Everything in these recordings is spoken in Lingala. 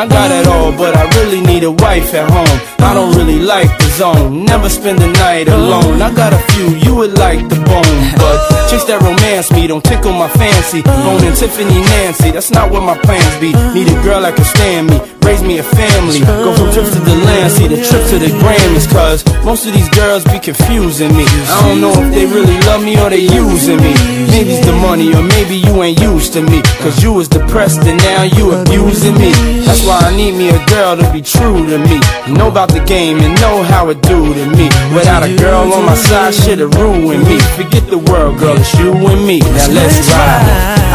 I got it all, but I really need a wife at home. I don't really like the zone. Never spend the night alone. I got a few you would like the bone, but chase that romance me don't tickle my fancy. Owning Tiffany Nancy, that's not what my plans be. Need a girl that can stand me, raise me a family. Go from trips to the land, see the trip to the Grammys. Cause most of these girls be confusing me. I don't know if they really love me or they using me. Maybe it's the money, or maybe you ain't used to me. Cause you was depressed and now you abusing me. That's why I need me a girl to be true true to me. Know about the game and know how it do to me. Without a girl on my side, shit'll ruin me. Forget the world, girl, it's you and me. Now let's ride.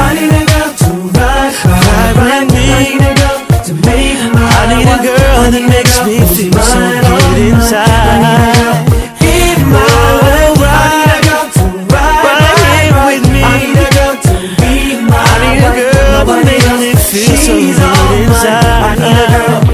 I need a girl to ride, ride, with me. I need a girl to make my I need a girl that makes me feel so good inside. feel so good inside. I need a girl.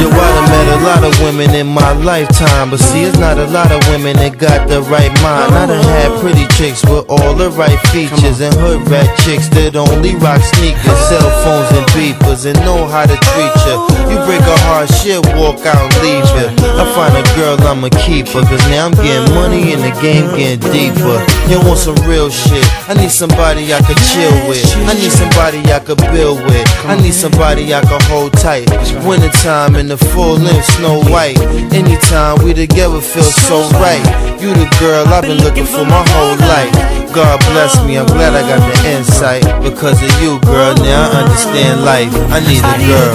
your w a l l met a lot of women in my lifetime, but see, it's not a lot of women that got the right mind. I done had pretty chicks with all the right features, and hood rat chicks that only rock sneakers, cell phones, and beepers, and know how to treat ya. You break a heart, shit, walk out and leave ya. I find a girl, I'ma cause now I'm getting money and the game getting deeper. You want some real shit? I need somebody I could chill with. I need somebody I could build with. I need somebody I could hold tight. Wintertime in the full and Snow White. Anytime we together feels so right. You the girl I've been looking for my whole life. God bless me, I'm glad I got the insight. Because of you, girl, now I understand life. I need a girl.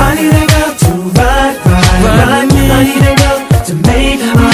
I need a girl to ride, ride, ride. I need a girl to make my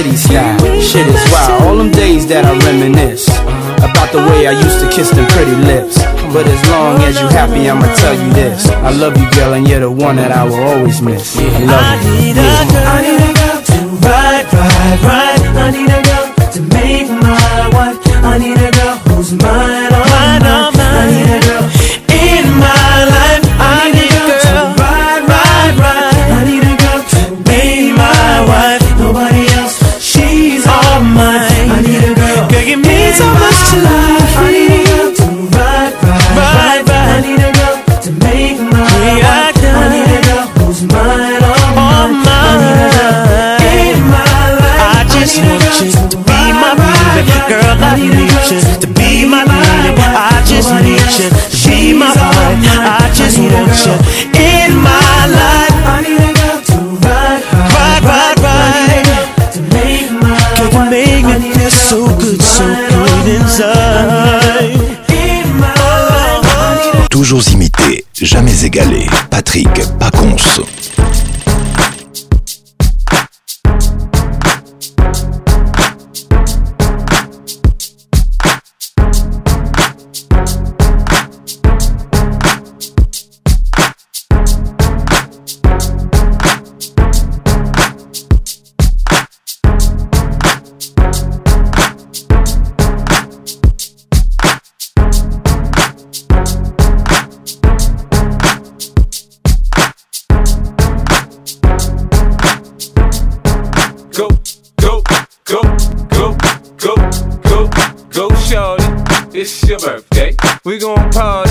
city style. Shit is wild. All them days that I reminisce about the way I used to kiss them pretty lips. But as long as you happy, I'ma tell you this. I love you, girl, and you're the one that I will always miss. I love you. I need a girl, I need a girl to ride, ride, ride. I need a girl to make my wife. I need a girl who's mine, all oh, oh, oh, mine. I need a just want you to be my baby. Girl, I need you to be my baby. I just need you to be my baby. I just want you in my life. I need a girl to ride, ride, ride, ride. To make my Girl, you make me feel so good, so good inside. Toujours imité, jamais égalé. Patrick Pacons. We gon' pause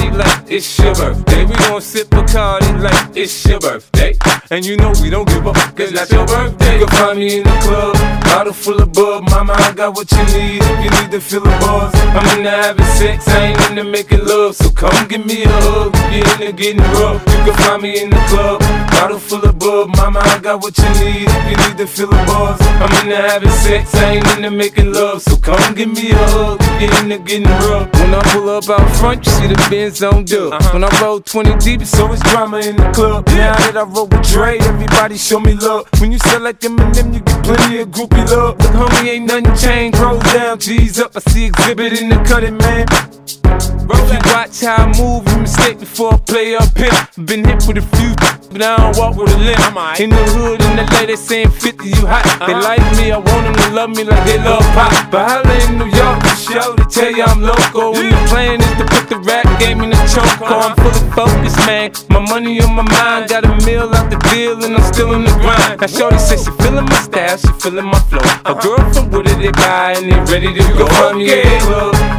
it's your birthday. We gon' sip a card like it's your birthday. And you know we don't give up, cause that's your birthday. You'll find me in the club, bottle full of bub. Mama, I got what you need if you need to fill the buzz. I'm into having sex, I ain't into making love. So come give me a hug, in into getting rough. You can find me in the club, bottle full of bub. Mama, I got what you need if you need to fill the buzz. I'm into having sex, I ain't into making love. So come give me a hug, in into getting rough. When I pull up out front, you see the Benz on the. Uh-huh. When I roll 20 deep, it's always drama in the club. Yeah. Now that I roll with Dre, everybody show me love. When you sell like them and them, you get plenty of groupie love. Look, homie, ain't nothing changed. Roll down, G's up. I see exhibit in the cutting, man. If you watch how I move, you mistake before I play up here. Been hit with a few, but I don't walk with a limp. In the hood, in the lady saying 50, you hot. They uh-huh. like me, I want them to love me like they love pop. But I live in New York, show to tell you I'm local. And the plan is to put the rap game in the choke. I'm uh-huh. full of focus, man. My money on my mind, got a meal out the deal, and I'm still in the grind. Now, Shorty says she feeling my style, she feeling my flow. A girl from Wooded, they buy, and they ready to go. Come, well.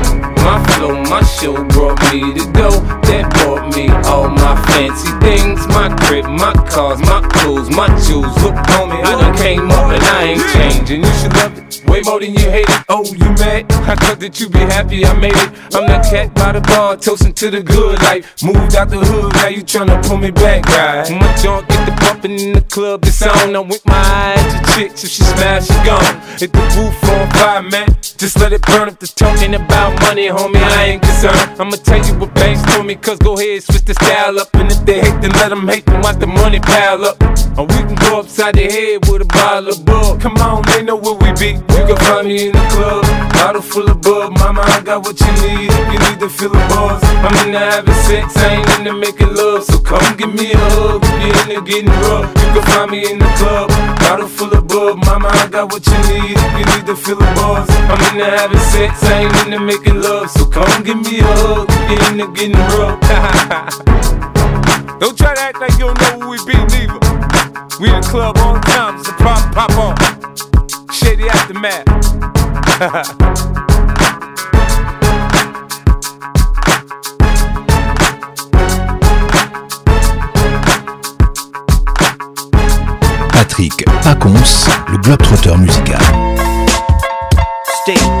My flow, my show brought me to go. That brought me all my fancy things. My crib, my cars, my clothes, my jewels. Look on me, I done came up and I ain't changing. You should love it way more than you hate it. Oh, you mad? I thought that you'd be happy I made it. I'm that cat by the bar, toasting to the good life. Moved out the hood, now you tryna pull me back, guy. Right? My junk get the bumping in the club, it's on. I'm with my eyes to chicks, if she smash, she gone. Hit the roof on fire, man. Just let it burn up the talking about money homie, I ain't concerned. I'ma tell you what banks told me, cause go ahead, switch the style up. And if they hate, then let them hate, then watch the money pile up. And we can go upside the head with a bottle of bug. Come on, they know where we be. You can find me in the club, bottle full of bug. Mama, I got what you need. If you need to feel the buzz, I'm in the having sex, I ain't in the making love. So come give me a hug. If you're in the getting rough, you can find me in the club, bottle full of bug. Mama, I got what you need. If you need to feel the buzz, I'm in the having sex, I ain't in the making love. so come give me a hug. Getting to getting rough. don't try to act like you don't know who we be, neither. We in club on the time, it's a pop on. Shady aftermath. Patrick Pacons, le trotteur musical. Stay.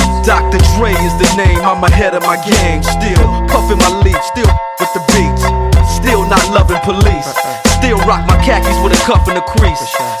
Dr. Dre is the name, I'm ahead of my gang. Still puffin' my leaf, still with the beats. Still not loving police. Still rock my khakis with a cuff and a crease.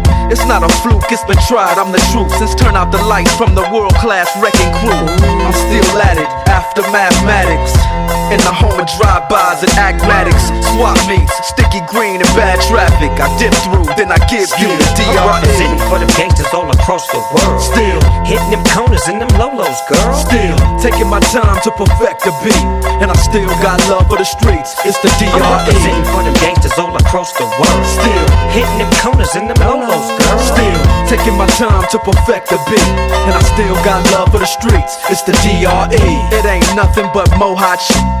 It's not a fluke, it's been tried, I'm the truth. Since turn out the lights from the world class wrecking crew, I'm still at it after mathematics. In the home of drive-bys and acmatics, swap meets, sticky green and bad traffic. I dip through, then I give Still, you the DRE. for them gangsters all across the world. Still hitting them corners and them lolos, girl. Still taking my time to perfect the beat, and I still got love for the streets. It's the DRE. I'm for them gangsters all across the world. Still hitting them corners and them lolos, girl. Still taking my time to perfect the beat, and I still got love for the streets. It's the DRE. It ain't nothing but mohawk shit.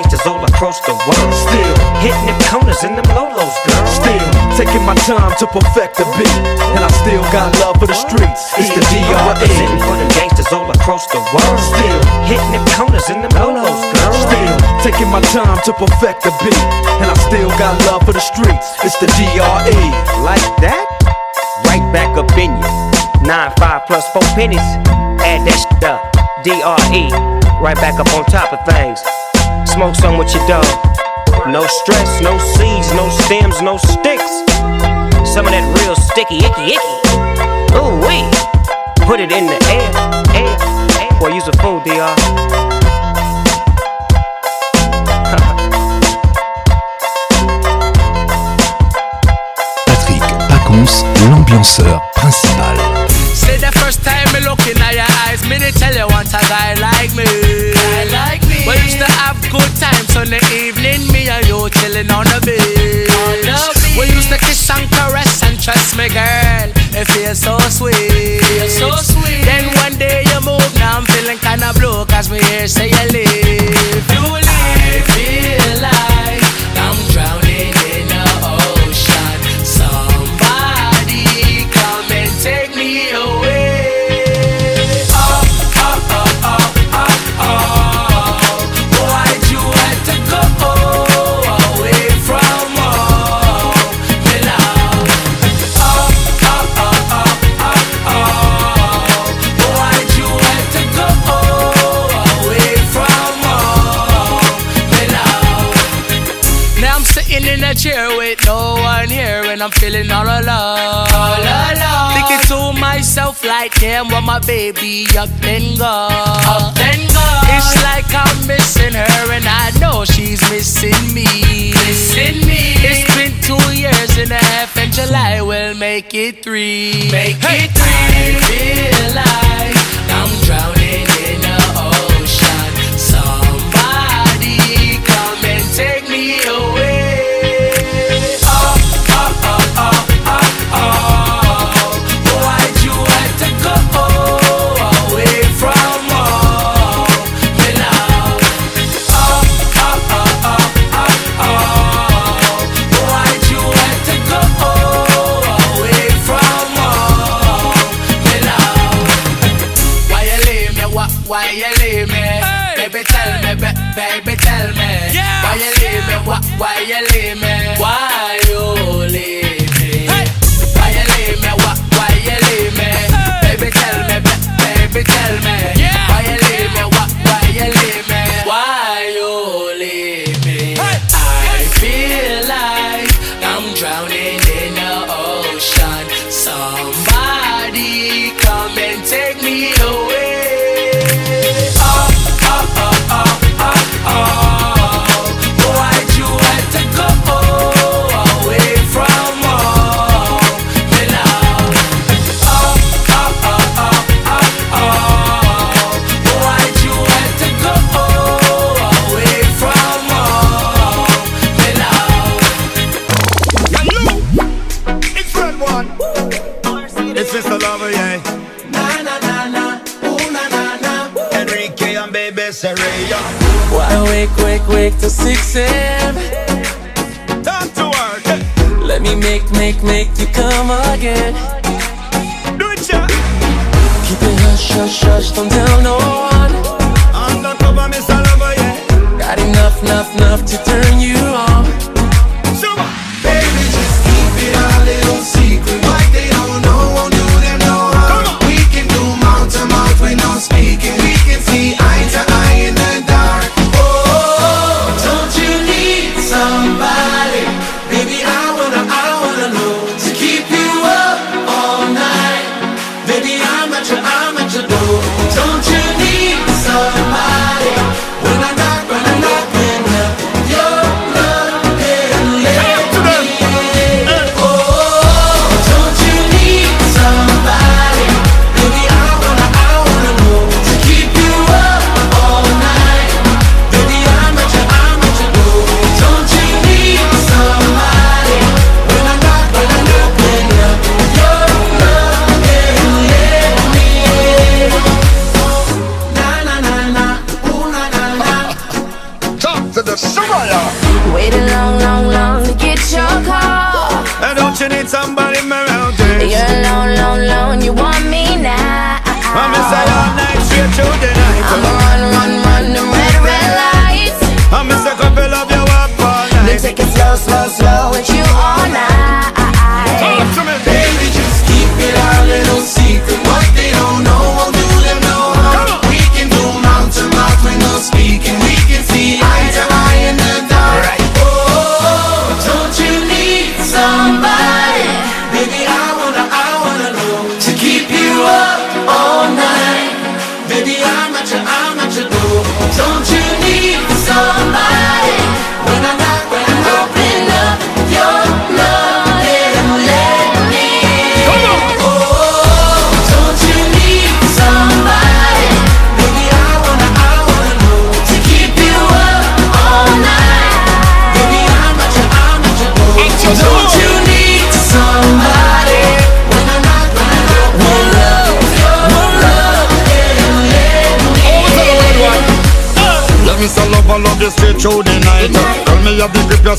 niggas all across the world. Still hitting the corners in them lolos, girl. Still taking my time to perfect the beat, and I still got love for the streets. It's the DRE. Representing for them gangsters all across the world. Still hitting the corners in them lolos, girl. Still taking my time to perfect the beat, and I still got love for the streets. It's the DRE. Like that? Right back up in you. Nine five plus four pennies. Add that shit up. DRE. Right back up on top of things. Smoke some with your dog. No stress, no seeds, no stems, no sticks. Some of that real sticky, icky, icky. Ooh, wee. Put it in the air, air, air. Boy, use a fool, DR. Patrick Pacons, l'ambianceur principal. Say the first time me look in your eyes, me they tell you want a guy like me. Guy like me. Well, used to have good times on the evening. Me and you chilling on the beach. We used to kiss and caress and trust me, girl. It feels so sweet. Feels so sweet. Then one day you move, now I'm feeling kinda blue. Cause me here say you leave. You leave. feel like I'm drowning. when I'm feeling all alone. All alone. Thinking to myself like, damn, where my baby up and gone. Up and gone. It's like I'm missing her and I know she's missing me. Missing me. It's been two years and a half and July will make it three. Make hey. it three. I feel like I'm drowning in the ocean. Somebody come and take me away. quick to 6 a.m. Time to work. Let me make, make, make you come again. Do it, yeah. Keep it hush, hush, hush, don't tell no one. I'm not cover, miss all over, yeah. Got enough, enough, enough to turn you on. baby, just keep it a little secret. Like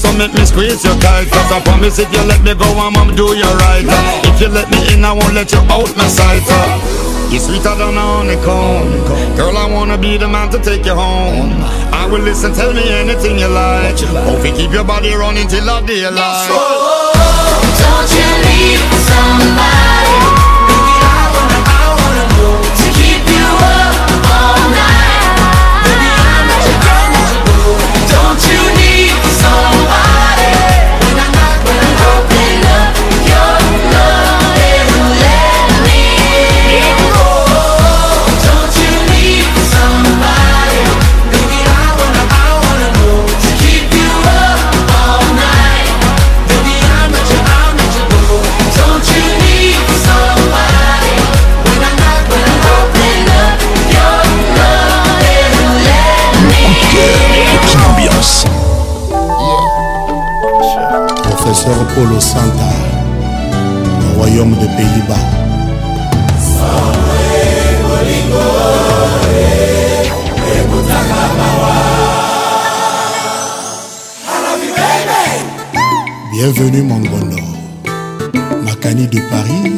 so make me squeeze you tight Cause I promise if you let me go, I'm gonna do you right If you let me in, I won't let you out my sight You're sweeter than a honeycomb Girl, I wanna be the man to take you home I will listen, tell me anything you like Hope you keep your body running till I daylight so, Don't you leave somebody sœur Polo Santa, le royaume de Pays-Bas. Bienvenue mon gondo. Makani de Paris,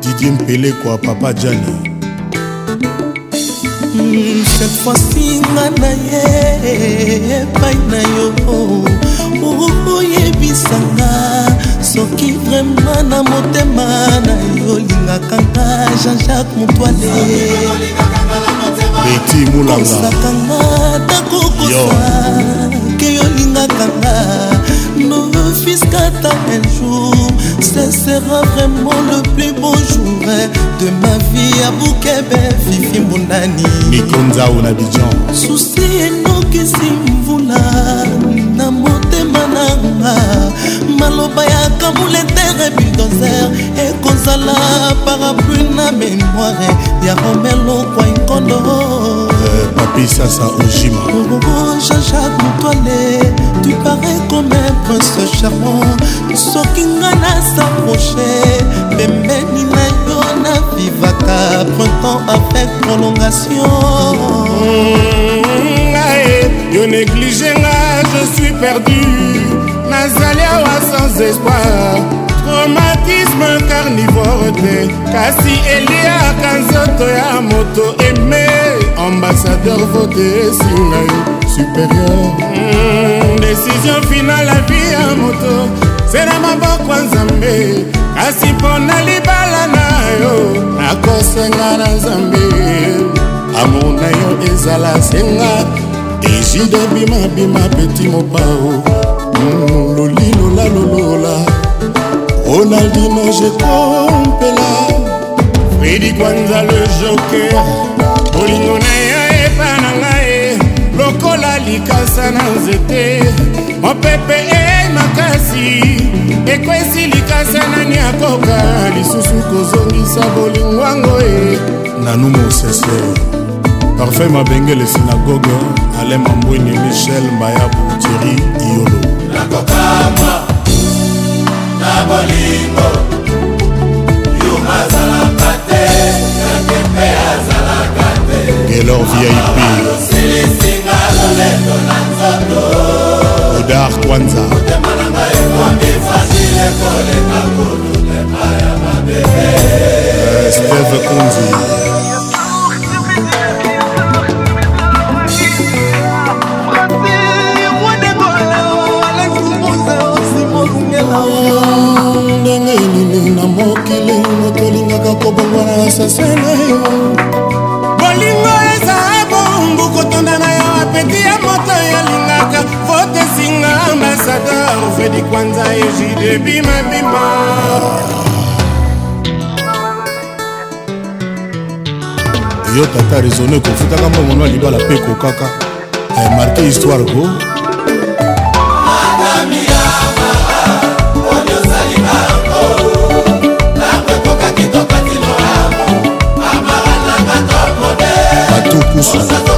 Didier Mpele quoi papa Gianni. Cette fois-ci, ngai na ye epai na yo okoyebisanga soki vraimen na motema na yo olingaka nga jean-jacques motoale beti mulangaosakanga takokosa ke olingaka nga confiscata un jour ce sera vraiment le plus beau jour de ma vie à bukebe fifi mbundani mikonza ou nabidjan susi enokisi mvula maloba ya kabuletere buldozer ekozala parapluie na memoire ya romelo kwainkondo papisasa ojima jean-jacques motoale tu parais comme un prince charmant soki nga nasaproche pembeni na yo na vivaka printemps avec prolongation yo néglige nga je suis perdu ezali awa sans espoir traumatisme carnivore te kasi eliaka nzoto ya moto eme ambassadeur vote esinga yo supérieur mm, décision finale avi ya moto se na maboko ya nzambe kasi mpona libala na yo nakosenga na nzambe amour na yo ezala senga ejide bimabima peti mopao lolinola lolola ronaldino jekompela fredi kwanza le joker bolingo na ye epa na ngai lokola likasa na nzete mopepe e makasi ekwesi likasa nani akoka lisusu kozongisa bolingwango e nanu mosese parfum mabenge le synagoge ale mambwini michel mayabu tieri iyolo nakokama na bolingo yuma azalaka te yake mpe azalaka te gelor vip osilisinga lolendo na nzoto odar kwanza motema na ngai ekomi fasile koleka kolutema ya mabebe euh, steve kunzi asasela yo bolingo eza bombu kotonda na yo apeti ya moto yalingaka fotesinga ambasador fredi kwanza ejide bimabima yo tata resone kofutaka mbongono ya libala mpe kokaka amarke eh, histoire ko Jesús.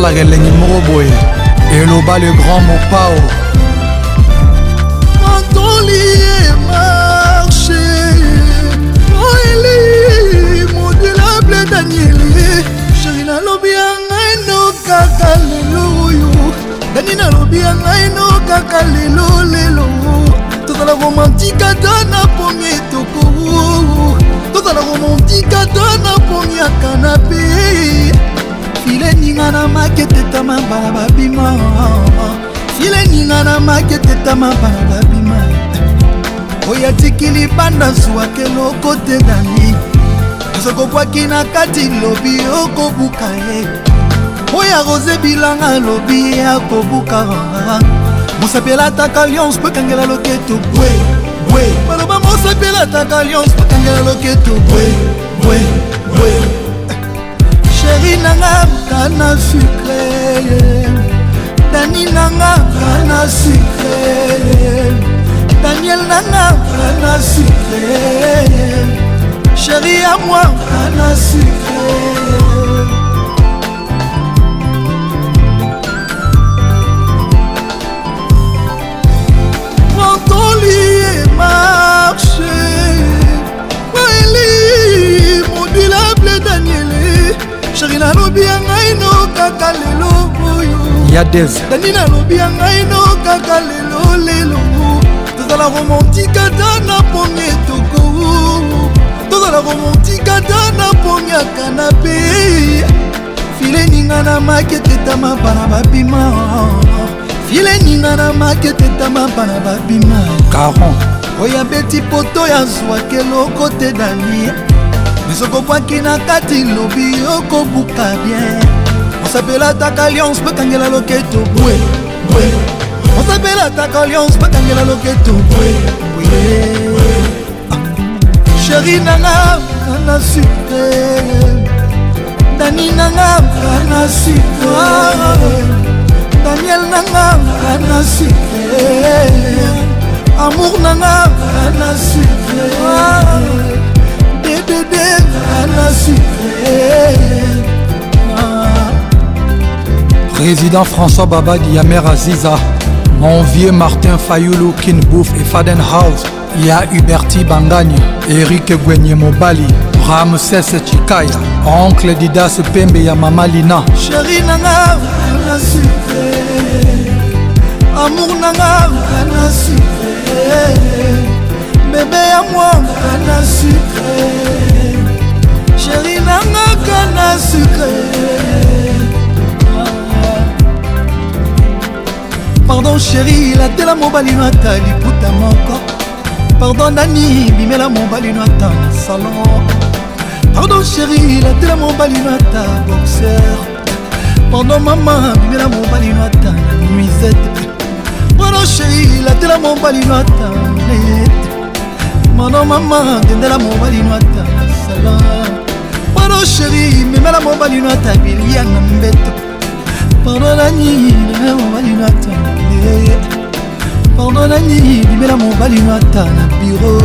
asalaka elengi moko boye eloba le grand mopao ekotengami soki obwaki na kati lobi okobuka ye oyo arose bilanga lobi akobuka mosapi elataka lyonce po ekangela loketo bwe bwe baloba mosapi elataka lyonce po ekangela loketo bwe bwe bwe sheri nanga kana sucre dani nanga kana sucre daniel nanga rana sucre chéri à moi rana sucre Montoli et marché Waeli modulable Daniele chéri nalobi ya ngai no kaka lelo oyo yadez dani nalobi ya ngai no kaka lelo lelo tozala romantikata na pongi etoko tozala romantikata na pongi ya kanape file ninga na maketetama bana babima file ninga na maketetama bana babima caron oyo abeti poto yazwaki eloko te danie misokobwaki na kati lobi okobuka bien osapelata kaliance mpe kangela loketo bwe bwe osepelataka alliance bakangela loketo sheri ah. nanga ana sute dani nanga ana sute daniel nanga ana sute amour nanga ana sucre ddd ana sucre ah. président françois babadi ya mère aziza Mon vieux Martin Fayoulou, Kinbouf et Fadenhouse. Il y a Huberti Bangagne, Eric Gwenye Mobali, Ramses Chikaya, Oncle Didas Pembe ya Mama Lina. Chéri nanga, na sucre. Amour nanga, na sucre. Bébé ya moi, na sucre. Chéri nanga, na sucre. pardon sheri latela mobali no ata liputa moko pardon nani bimela mobali no ata na salon pardon sheri latela mobali no ata boxer pardon mama bimela mobali no ata na nuisette pardon sheri latela mobali no ata nete pardon mama dendela mobali no ata na salon pardon sheri memela mobali no ata bilia na mbeto pardonani bimela mobali nata pardonani bimela mobali nata na eh. biro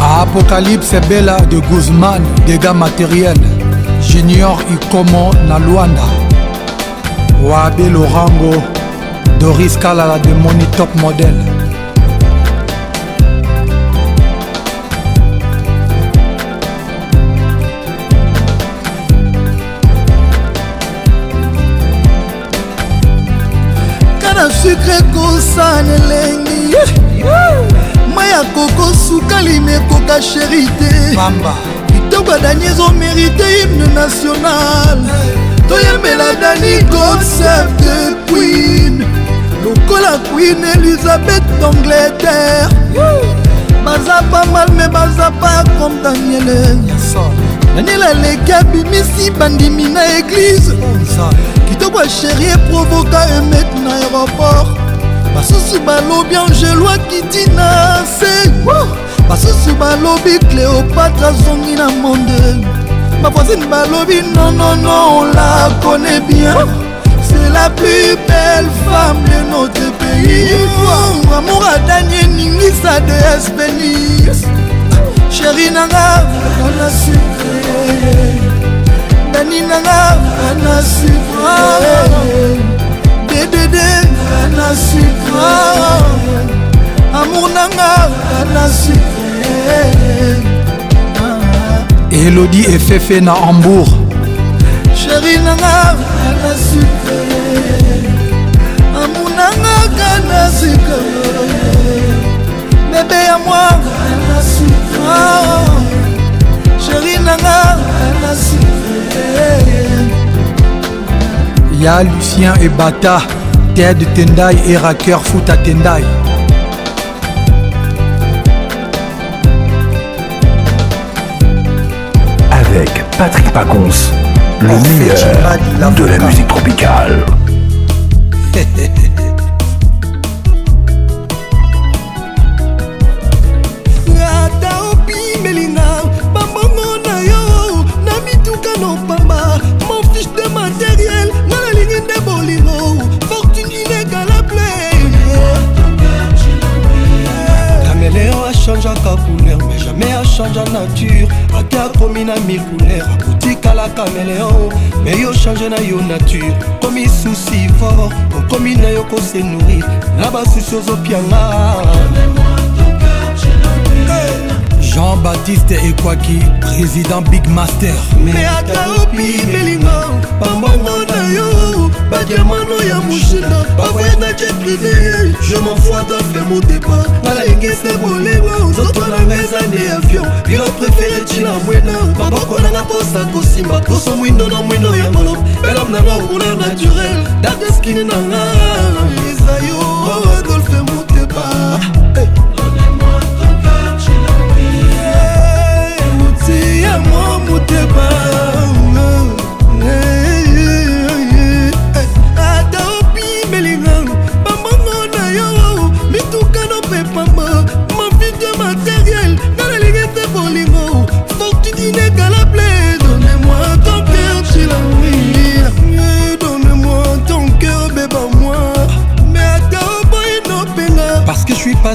apocalypse bela de guzman dégâts matériel junior ikomo na lwanda wabe lorango doris kalala de moni top modèle ya sukre ekosana elengi mai ya koko sukalime ekoka sheri te kitoko ya dani ezomerite hymne national toyembela dani concept de queen lokola queen elizabeth d'angleterre baza pa mal me baza pa comme daniele daniel aleki abimisi bandimi na eglize kitoko asheri eprovoka emet na aéroport basusu balobi angelo akiti na se basusu balobi cléopatre azongi na monde bavoisine balobi nonono on la connaît bien c'est la plus belle femme de notre pays amour adanie ningisa de espénis sheri nanga ana sucre dani nanga ana sucre ddd ana sucre amour nanga ana sucre elodie efefe na hambourg sheri nanga ana sucre amour nanga kana sucre bebe ya mwa ana sucre Il oh, y ya lucien et Bata, ted tendai et Foot à tendai avec Patrick Pacons, le meilleur de la musique tropicale. change en nature akiakomi na micouleur akotikala caméléon me yo change na yo nature komi susi fort okomi na yo kose nourrir na basusi ozopianga hey. jean-baptiste ekwaki président big master me ata opimelinga bambongo na yo badiamano ya mushina bavoyangaki privé je m'enfoi dafe motepa nalengisa bolengo nzoto nanga eza nde avion bilo préféré ntina mwena maboko nanga mposa kosimba poso mwindo na mwindo ya molo elome nanga okuna naturel dadeskini nanga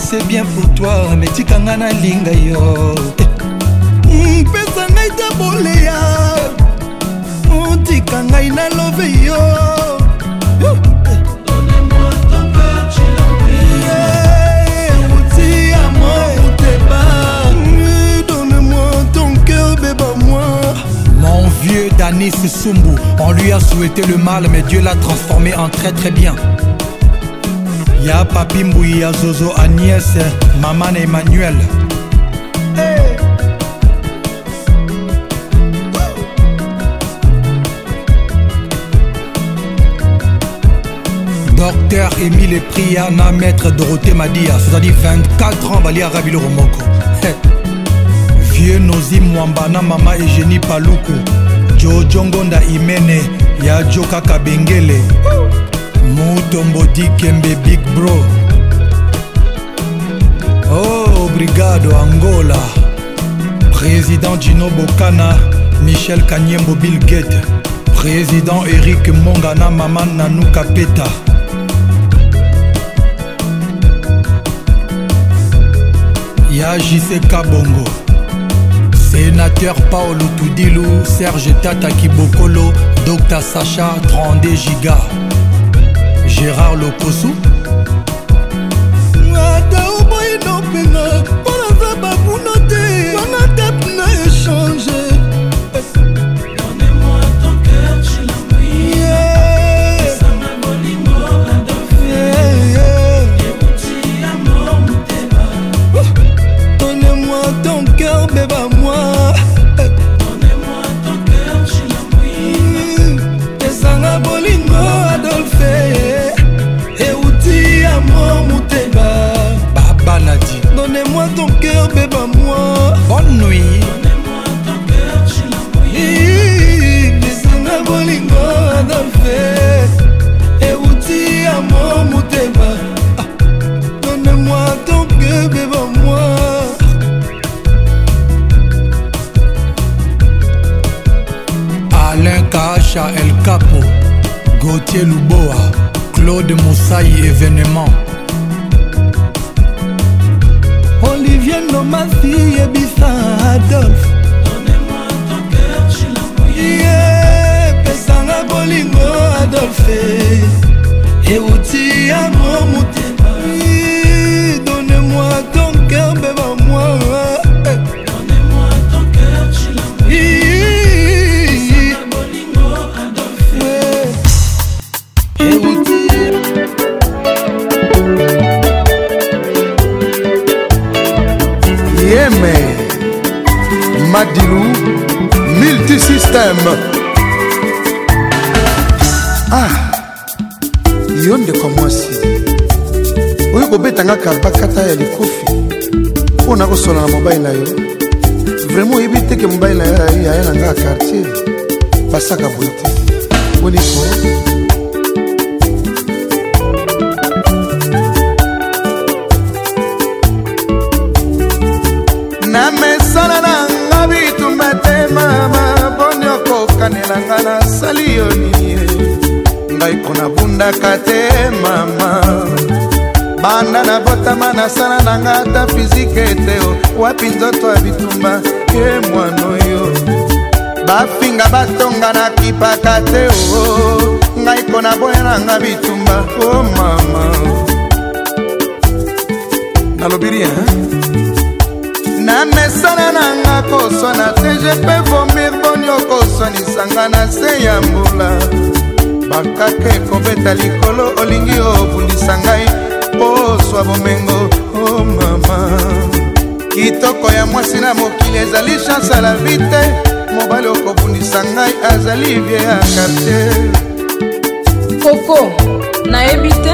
c'est bien pour toi mais tika nga nalinga yo mpesa hmm, ngai ta boleya otika hmm, ngai nalobe yo hmm, Mon vieux Danis Soumbou, on lui a souhaité le mal, mais Dieu l'a transformé en très très bien. ya papi mbui ya zozo agnès mama na emmanuel hey. docteur emile pria na maître dorothé madia sozali 24 ans balia rabiloko moko hey. vieux nozi mwamba na mama egénie paluku jojongonda imene ya jo kaka bengele Woo! mutombodi kembe big bro oh obrigado angola président dino bokana michel kanyembo bill gate président erik mongana mama nanuka peta ya jc kabongo sénateur paolo tudilu serge tata kibokolo dr sacha 32 giga Gérard Locosou trouve euti ya mo motema donne-moi ton gueux devant moi Alain Kacha El Capo Gauthier Luboa Claude Moussaï événement Olivier Nomasi yebisa Adolphe Pesanga bolingo adolfe euti ya mo motema donne-moi ton cœur beba moi Yeme Madilou Multisystème ah yo ndeko mwasi oyo kobetanga karbakata ya likofi mpo na kosola na mobali na yo vraimen oyebi teke mobali na yo aya na nga ya kartier basaka boye te boniso nalingaka te mama banda nabotama nasala na nga ata fizike ete wapi nzoto ya bitumba ye mwana oyo bafinga batonga nakipaka te o oh, oh. ngai mpo naboyelanga bitumba o oh mama nalobi rien na mesana nanga koswana te je pe vomir boni okosonisanga na se ya mbula bakaka ekobeta likolo olingi obundisa ngai ozwa bomengo o mama kitoko ya mwasi na mokili ezali chanse ala vi te mobali okobundisa ngai azali vie ya kartier koko nayebi te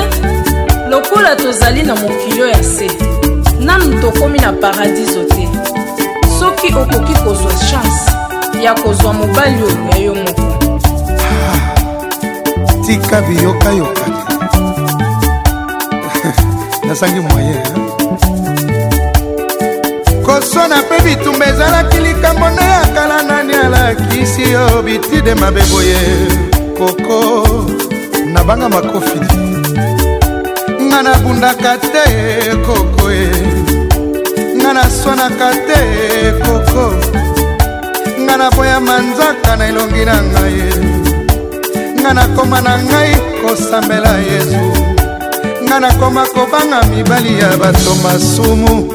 lokola tozali na mokilo ya se nanu tokomi na paradiso te soki okoki kozwa chance ya kozwa mobali oyo ya yo moko tika biyokayoka nasangi moyen kosona mpe bitumba ezalaki likambo nde ya kala nani alakisi yo bitide mabe boye koko nabanga makofi nga nabundaka te koko e nga naswanaka te koko nga naboya manzaka na elongi na ngai eh. nga nakoma na ngai kosambela yesu nga nakoma kobanga mibali ya bato masumu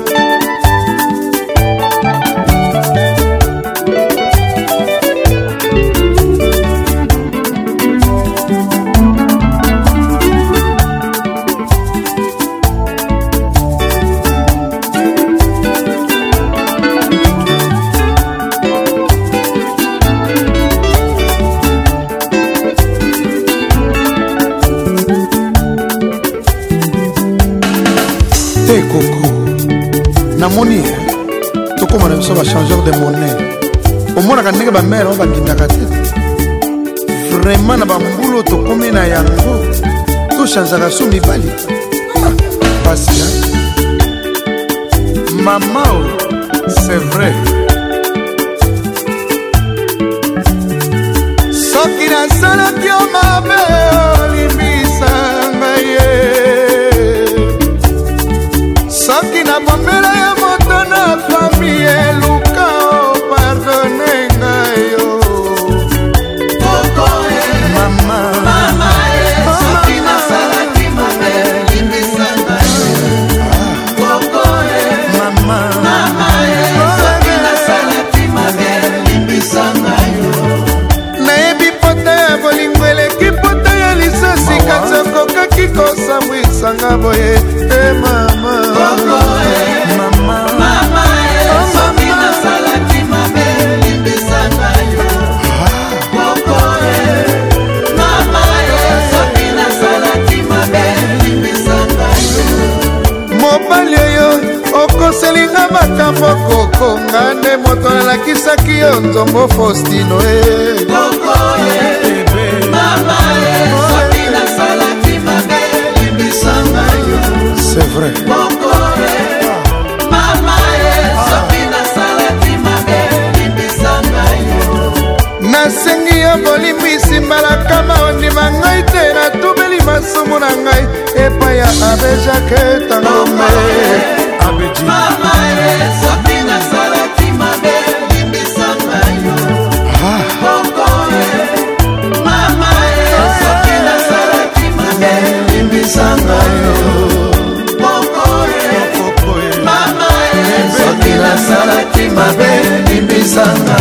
namoni tokóma na biso bachangeur de monnaie omonaka ndenge bamere oyo bakindaka te vraimen na bambulu oyo tokómi na yango tochanzaka so mibali pasi mama o oh, c'est vrai soki nasalaki yo mabe olimbisanga ye yeah. ndako nga nde moto alakisaki yo nzongo faustino e c'est vrai nasengi yo bolimbisi malakama ondima ngai te natubeli masumu na ngai epai ya abe jake tangome abedi kasi mabe ebisanga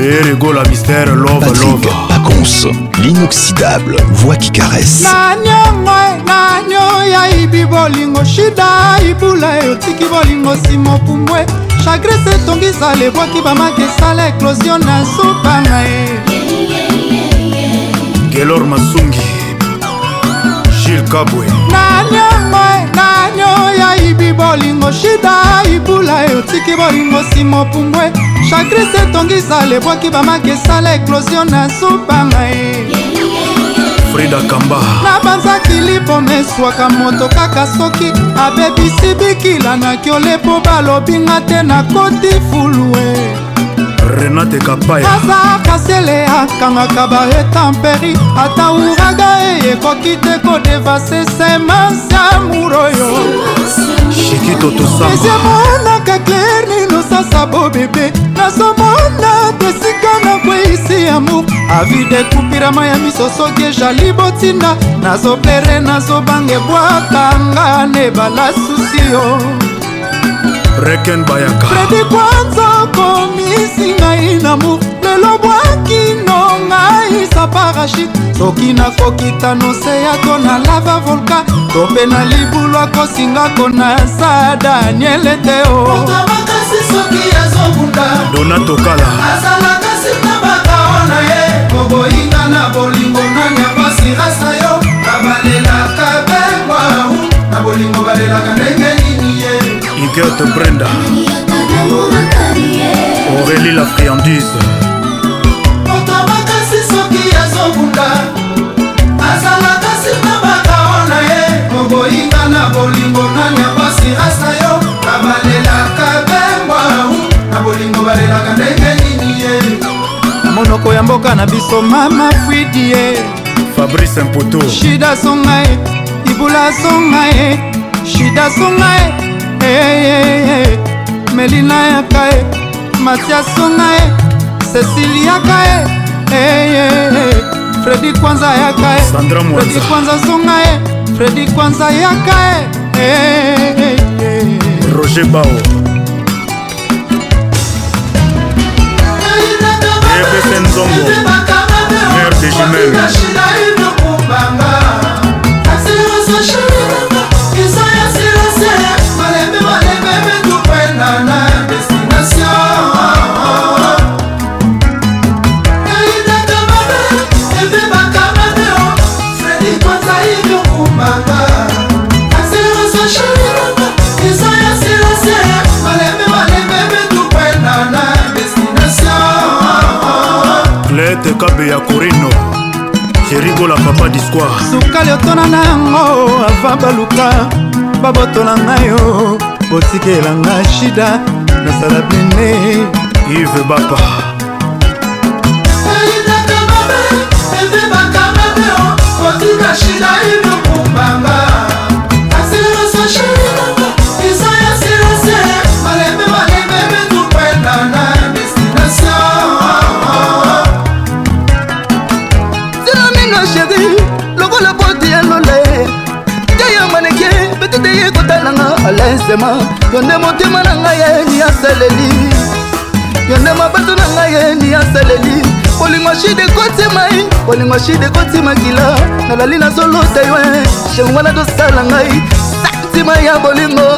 erigola eh, mystère love Patrick love Pacons, l'inoxydable voix qui caresse naniongo nanio yayibi bolingo shida ibula eyotiki bolingo nsima opumbwe chagrese etongisa lebwaki bamaki esala eklosio na supa na ye gelor masungi gile kabwe naniongo na bolingo shida ibula eyotiki bolingo nsima opumbwe chagris etongisa lebwaki bamaki esala eklosio na subanga ye frida kamba nabanzaki liboma eswaka moto kaka soki abebisi bikila naki olepo balobinga te nakoti fulue renate kapaya aza kasele akangaka baetamperi ata uraga eyekoki te kodevase semanse amour oyo ezemonaka claire ninosasa bo bebe nazomona tesika na kweyisi amour avid ekupirama ya miso soki ezali botinda nazopere nazobanga ebwakanga nebala susi yo reken bayaka fredi kwanza okomisi ngai na mur lelo bwakino ngai sa parachute soki nakoki tanoseyako na lava volka to mpe na libulu akosingako na sa daniele te o soki azobunda donatokala azalaka sina bakao na ye koboyinga na bolingo nani apasirasa yo babalelaka bengwau na bolingo balelaka ndenge nini ye Huguette Brenda Aurélie la friandise makasi soki azobunda azalaka sika bakao na ye okoyinga na bolingo nani apasi asa yo na balelaka bembwa na bolingo balelaka ndenge nini ye na monoko ya mboka na biso mama fridi ye fabrice mputu shida songa ye ibula songa ye shida songa ye ye melina yaka ye matiasonga ye cecili yaka ye fredi kwanza yaka ye fredi kwanza zonga ye fredi kwanza yaka ye roger bao ebese nzongo mare de jumelle tete kabe ya korino sherigola papa discoire sukali otona na yango ava baluka babotola ngai o botikelanga shida nasala bene ive bapa shida sema yo nde motema na ngai yeni aseleli yo nde mabato na ngai yeni aseleli kolingo shide kotimai kolingo shide kotimakila nalali nazolota yo shengo wana tosala ngai santima ya bolingo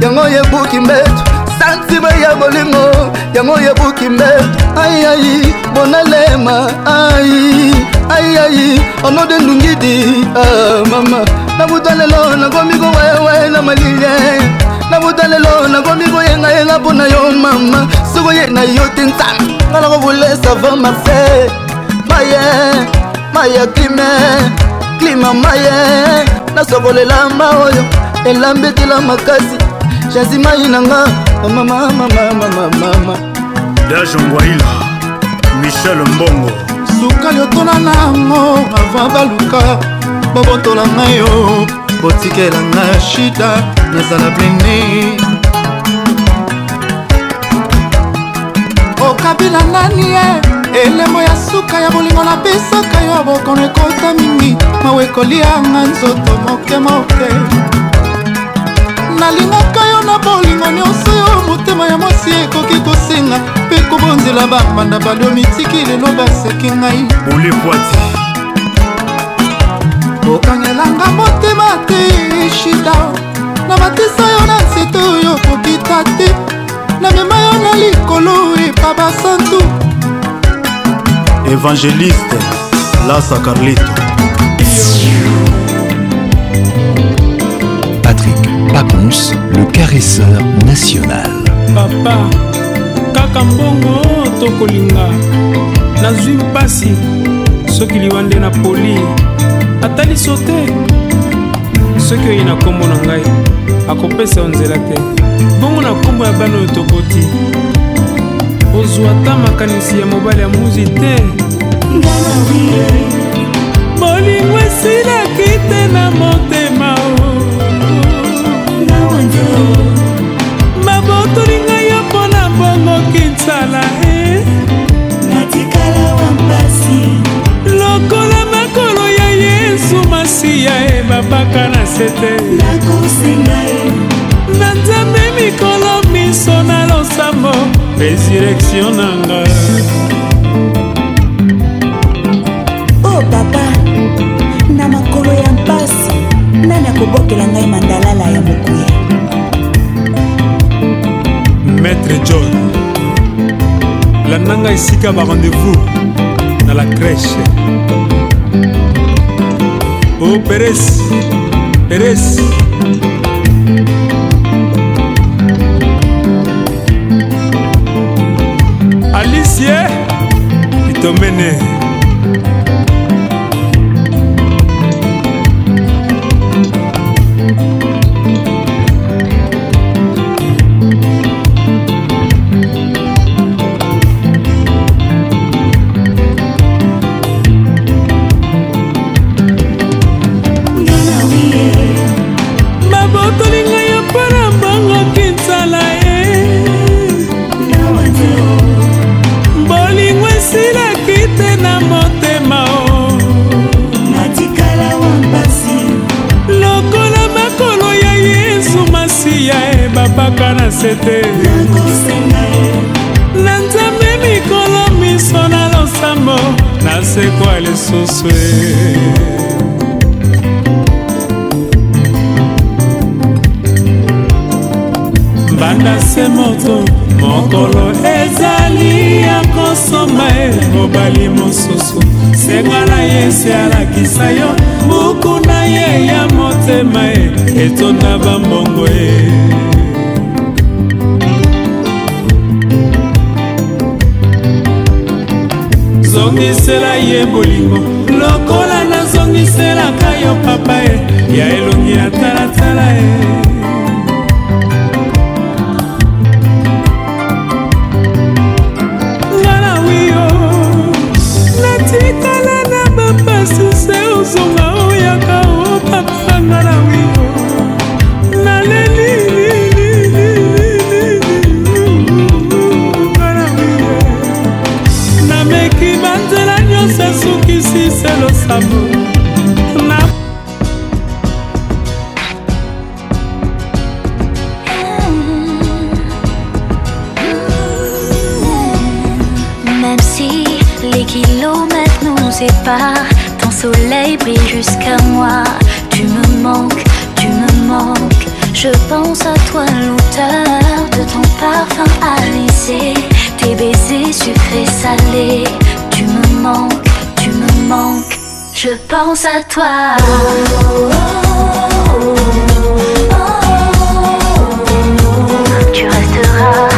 yango yebuki mbeto santima ya bolingo yango yebuki mbeto ayai bonalema ai ayai onode ndungidi ah, mama nabuta lelo nakomi kowewe na malile buta lelo nakomi koyengayenga mpo na yo mama sokoye na yo te nzama nga na kobule sava marse maye maye klime klima maye nasokolela ma oyo elambetela makasi jasi mai nanga mamamamamamamama dajongwaila michel mbongo sukali otona nango avant baluka babotola ngai yo botikelanga shita nazala bene okabila nani ye elemo ya suka ya bolingo napesaka yo bokono ekota mingi mawa ekolianga nzoto mokemoke nalingaka yo na bolingo nyonso yo motema ya mwasi ekoki kosenga mpe kobonzela bambanda balio mitiki lelo baseki ngai olebwati okanga nanga motema te shida na batisa yo na nzete oyo kokita te namema yo na likolo epa basantu évangéliste lasa carlito patrick pacons le caresseur national papa kaka mbongo tokolinga nazwi mpasi soki liwa nde na poli ataliso te soki oyi na nkombo na ngai akopesa yo nzela te bongo na nkombo ya bana oyo tokoti ozwa ata makanisi ya mobali ya muzi te bolingo esilaki te na motema mwasi ya ebabaka na se te na nzambe mikolo miso na losambo resurrektio nanga o oh, papa na makolo ya mpasi nani akobokela ngai mandalala ya mokuya maître john landanga esika barendez-vous na la crèche Pérez, Pérez. Alicia Itomene. yebose te na nzambe mikolo miso na losambo nasekwa lisusu e. banda se moto mokolo ezali ya kosomba e mobali mosusu senga na yesu alakisa yo buku na ye ya motema e etonda bambongo e nazongisela ye bolingo lokola nazongiselaka yo papa e ya elongi ya talatala e Mmh. Même si les kilomètres nous séparent Ton soleil brille jusqu'à moi. Tu me manques, tu me manques. Je pense à toi l'auteur de ton parfum alisé. Tes baisers sucrés salés. Tu me manques, tu me manques je pense à toi. tu resteras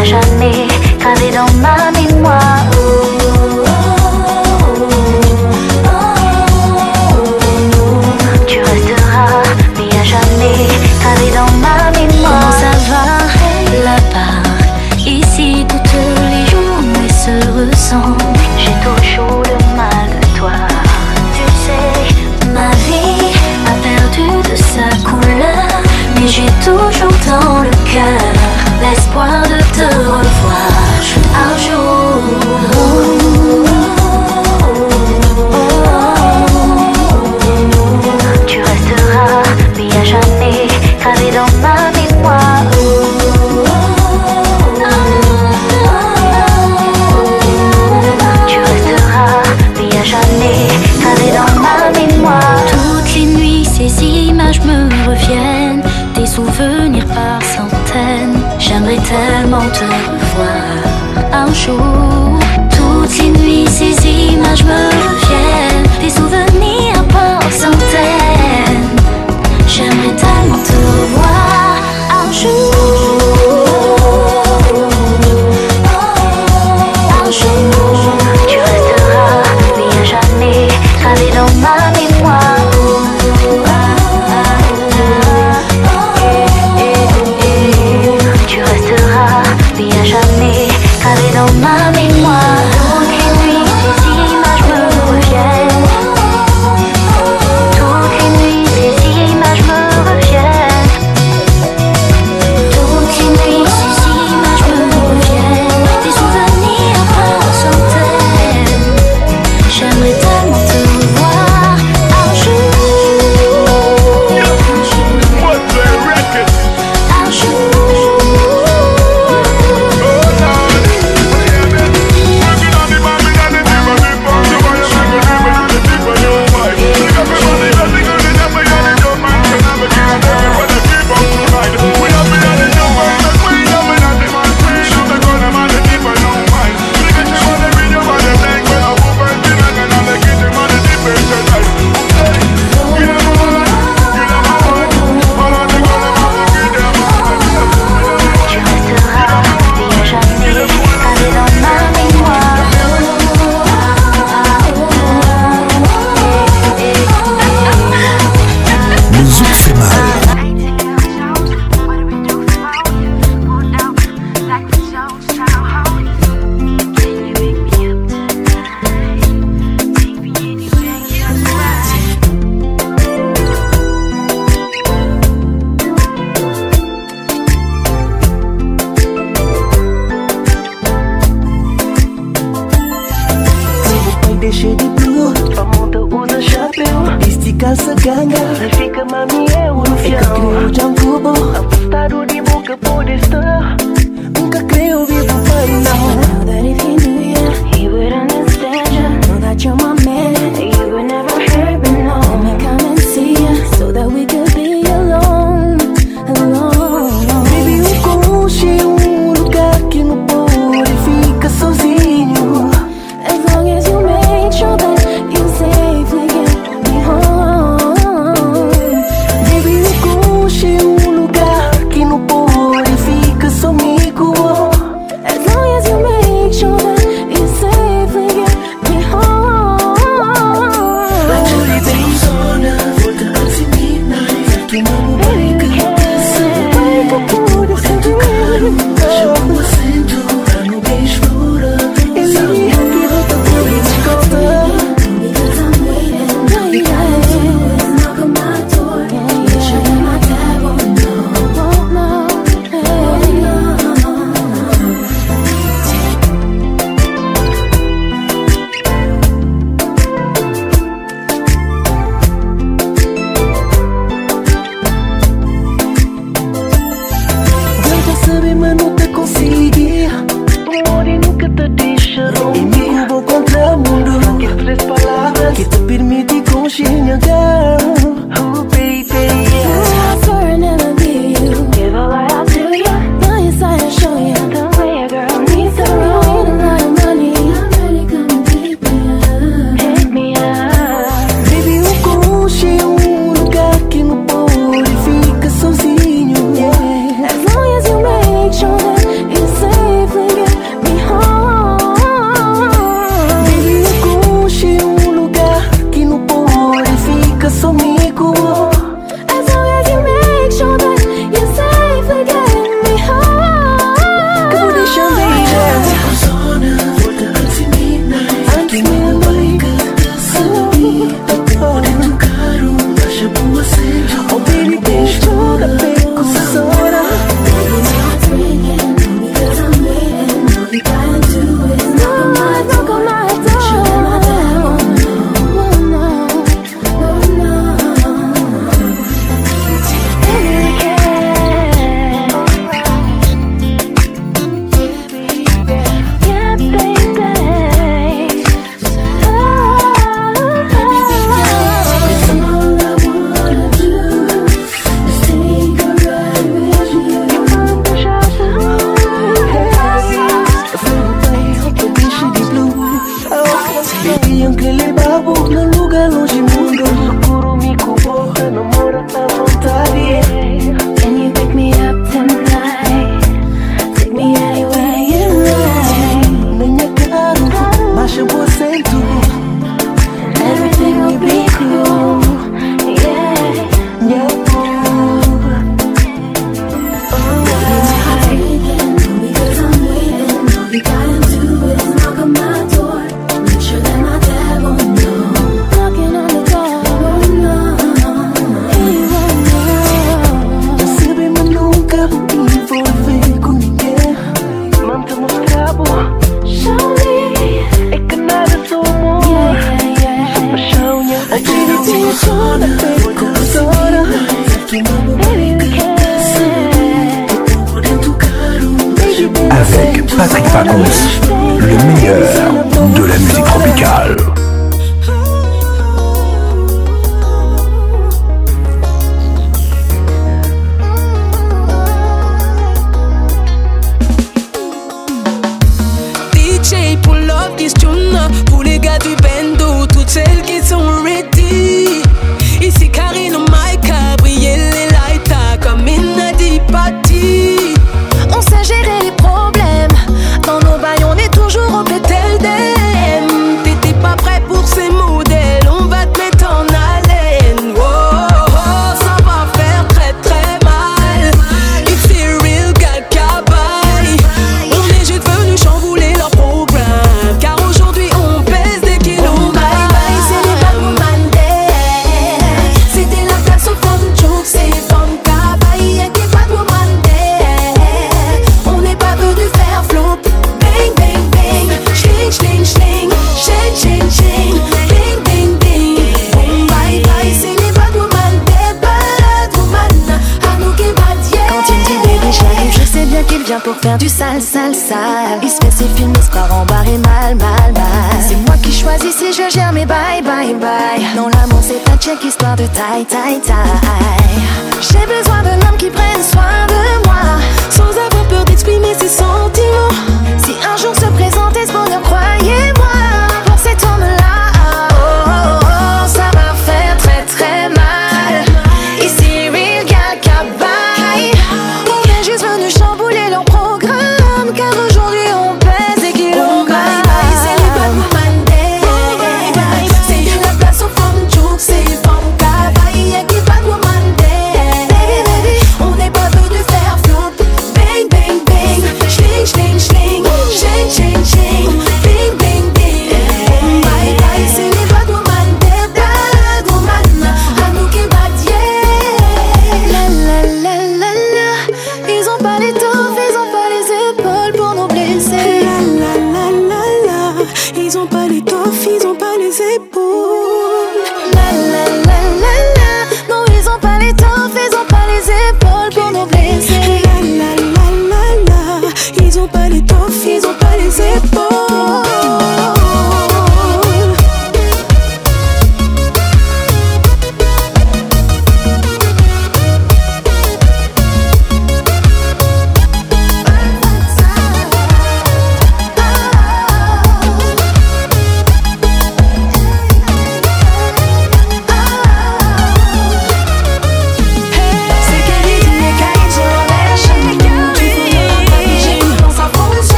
à jamais gravé dans ma mémoire. On te voir un jour. Toutes ces nuits, ces images me 一种。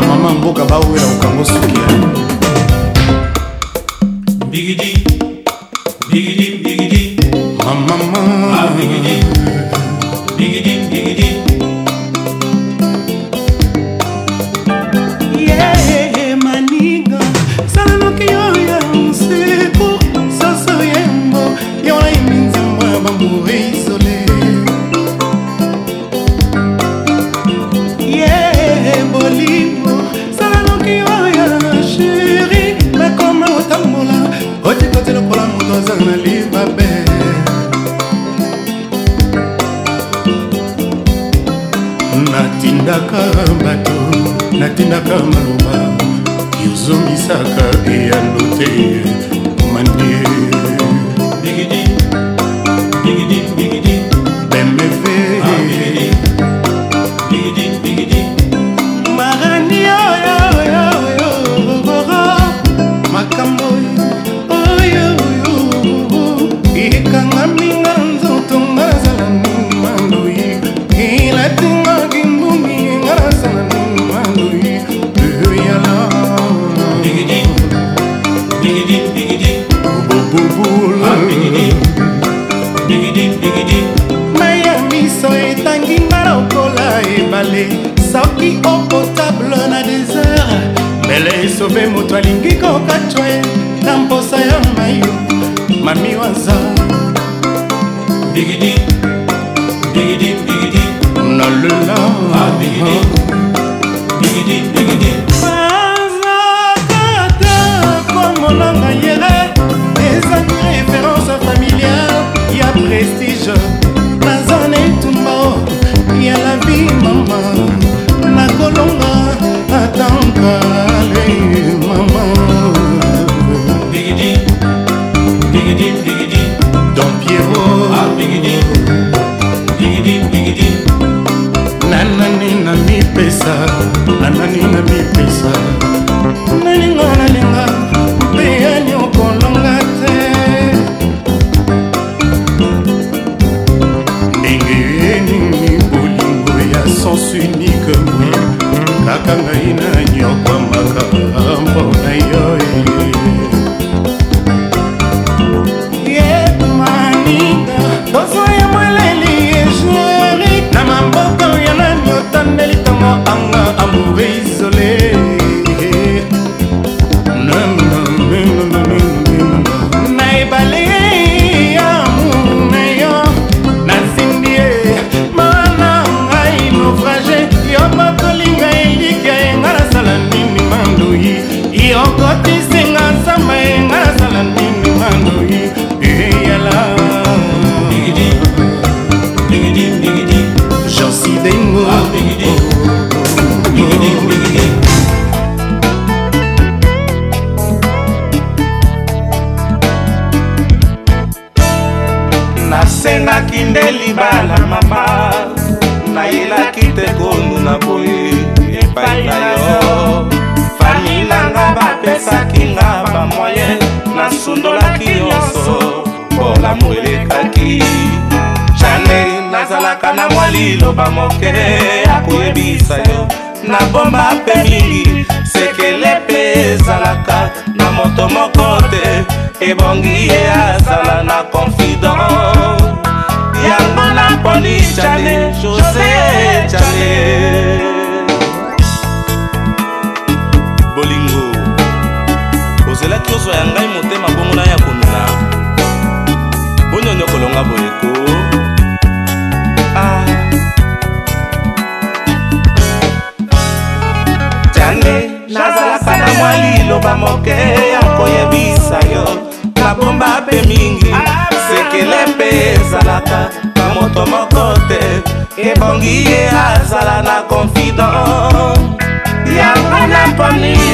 bamama mboka bawela kokango suki ya bigidi bigidi bigidi mamama ah, bigidi. natindaka bato natindaka maloba yozomisaka eyano te mandie akoki opotable na désert mbele esobe moto alingi kokatwa ye na mposa ya mayo mami waza bigidi bigidi bigidi nalela bigidi ah, bigidi bigidi bazakata komolanga yere ezangi référence familiale ya prestige nazana etumba ya la vie mama kolonga atankale mama bigidi bigidi bigidi don piero ah, bigidi bigidi bigidi nanani na mipesa nanani na mipesa liloba moke ya koyebisa yo nabomba mpe mingi sekele mpe ezalaka na moto moko te ebongi ye azala na confidant yango na mponi chale jose chale bolingo ozelaki ozwa ya ngai ebongi ye azala na confident yanga na poni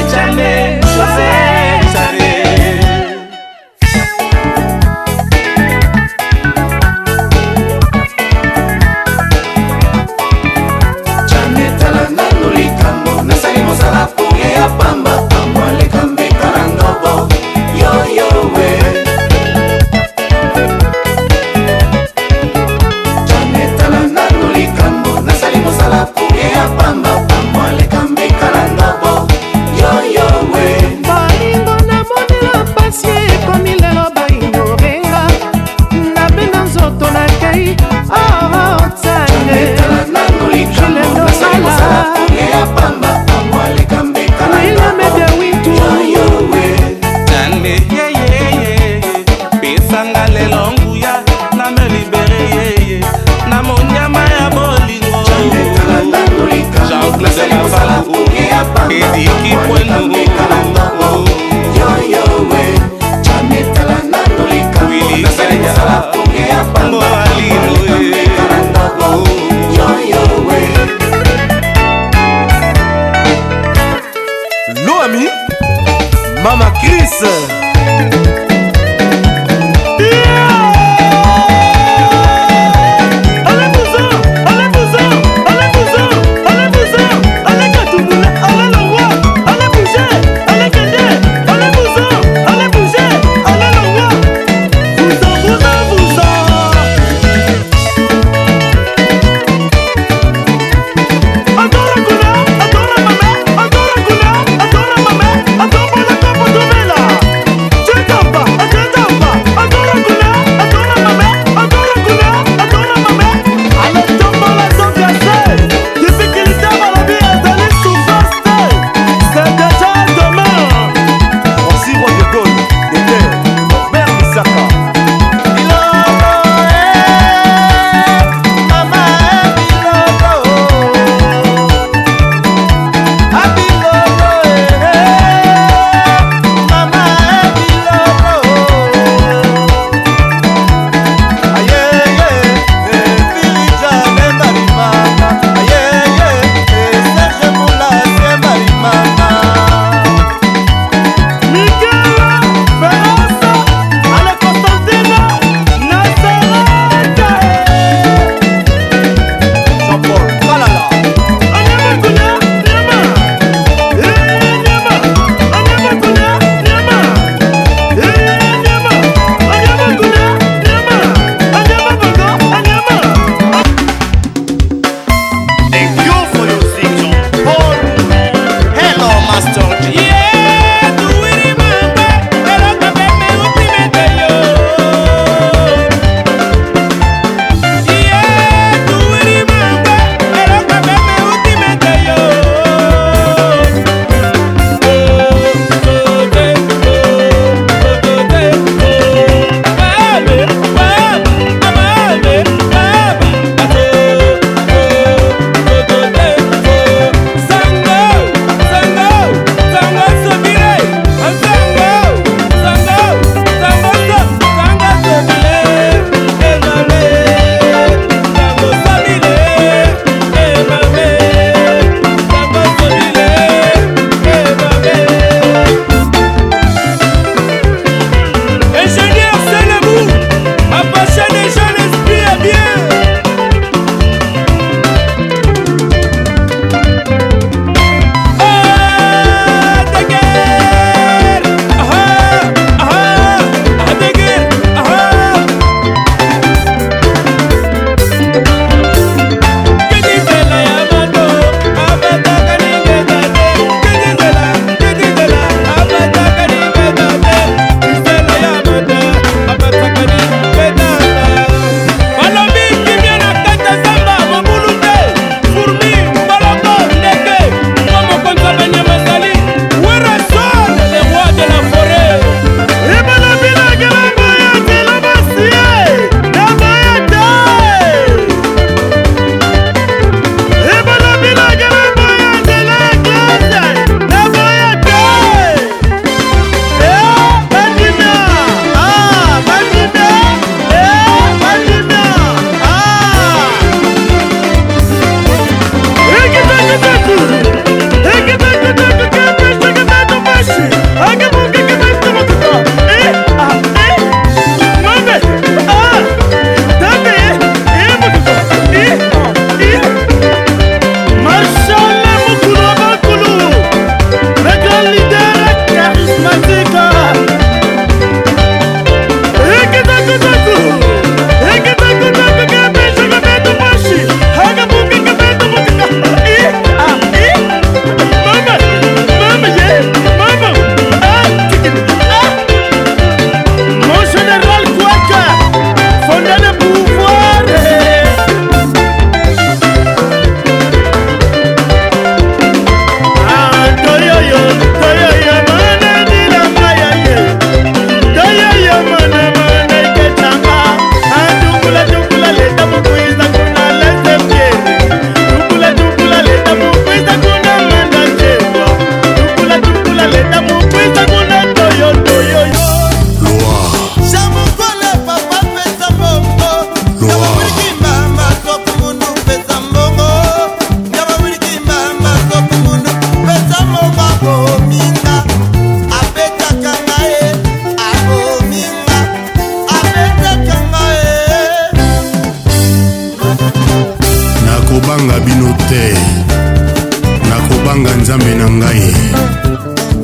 nzambe na ngai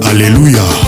aleluya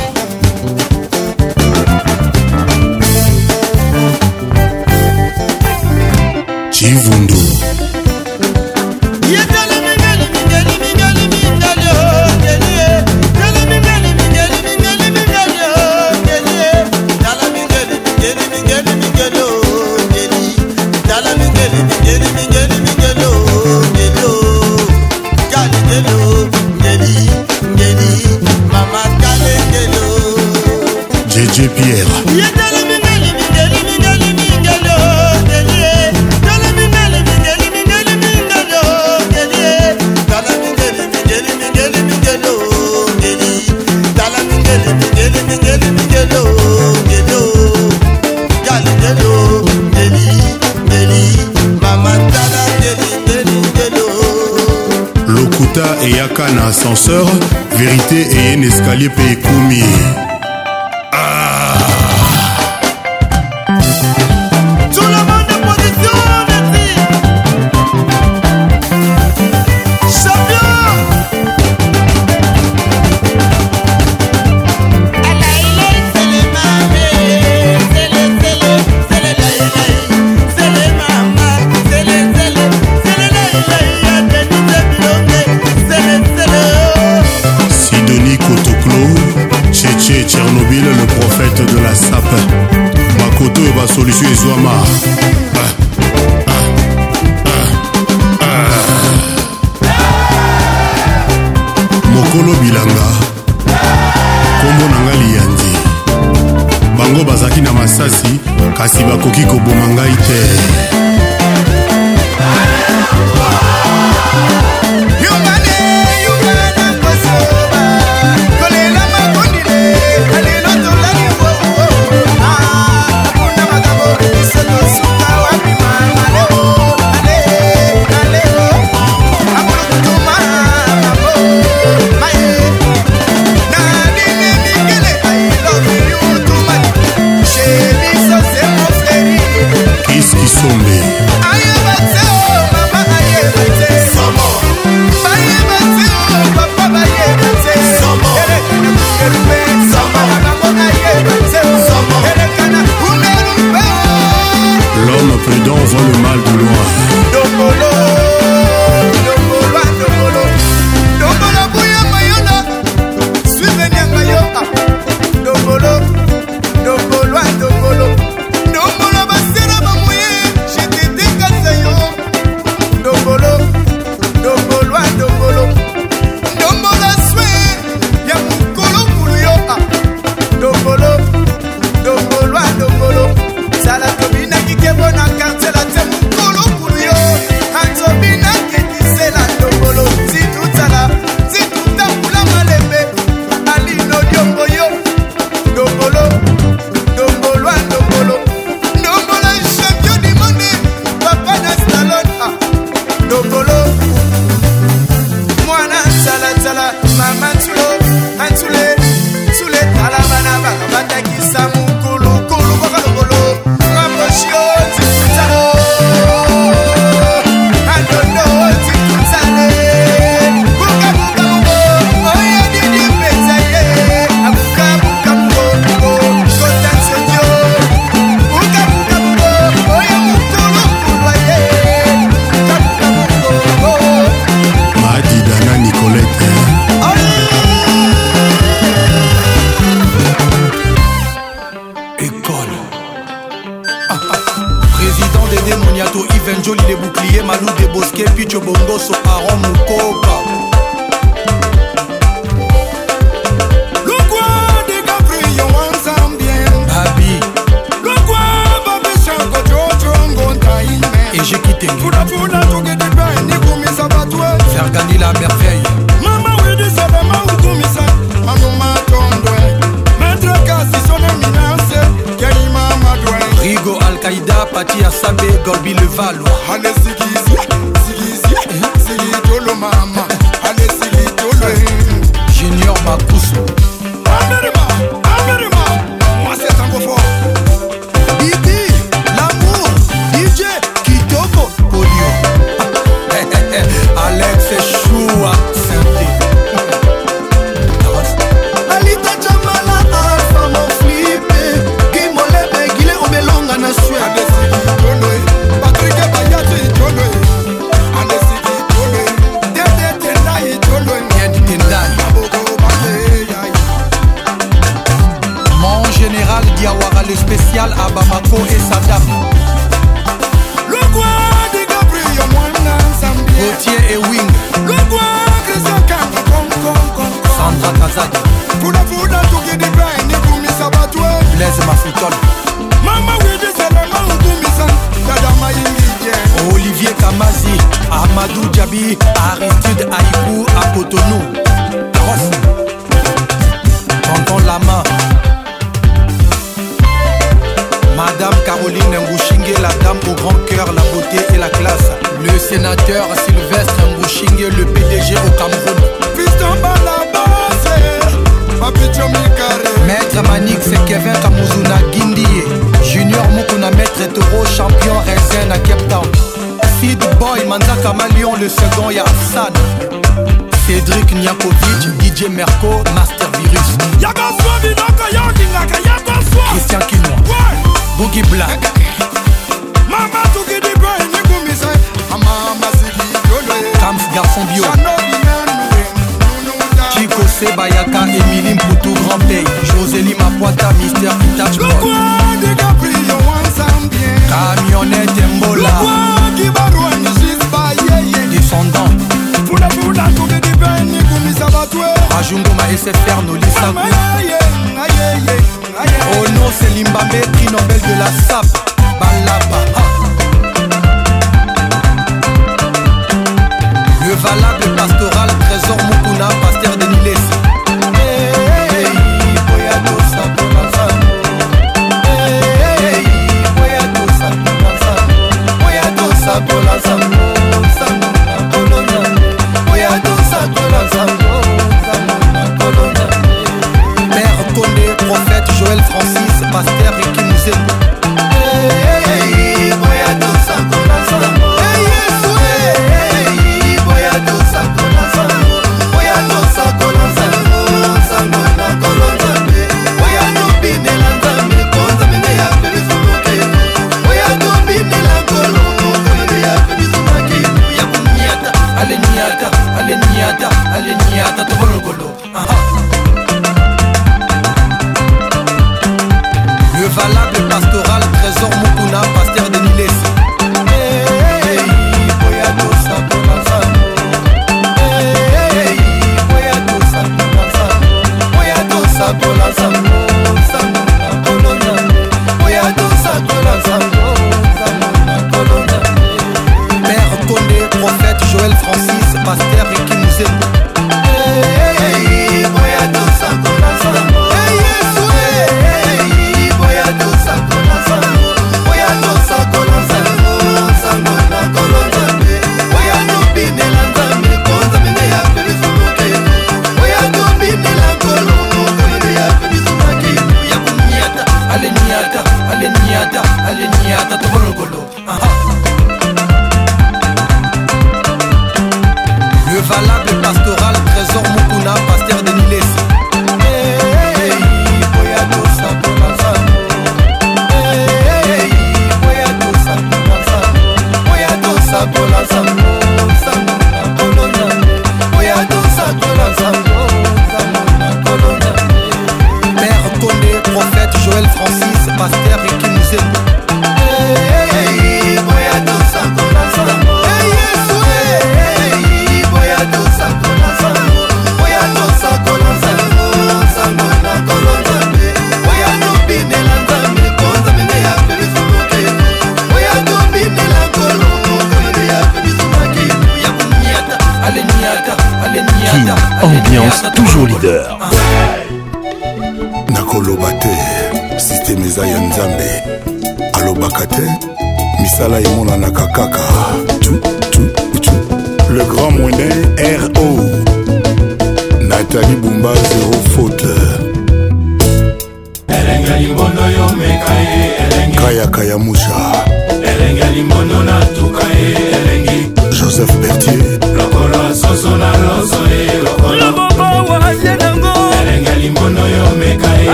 在。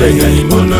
ndenge limona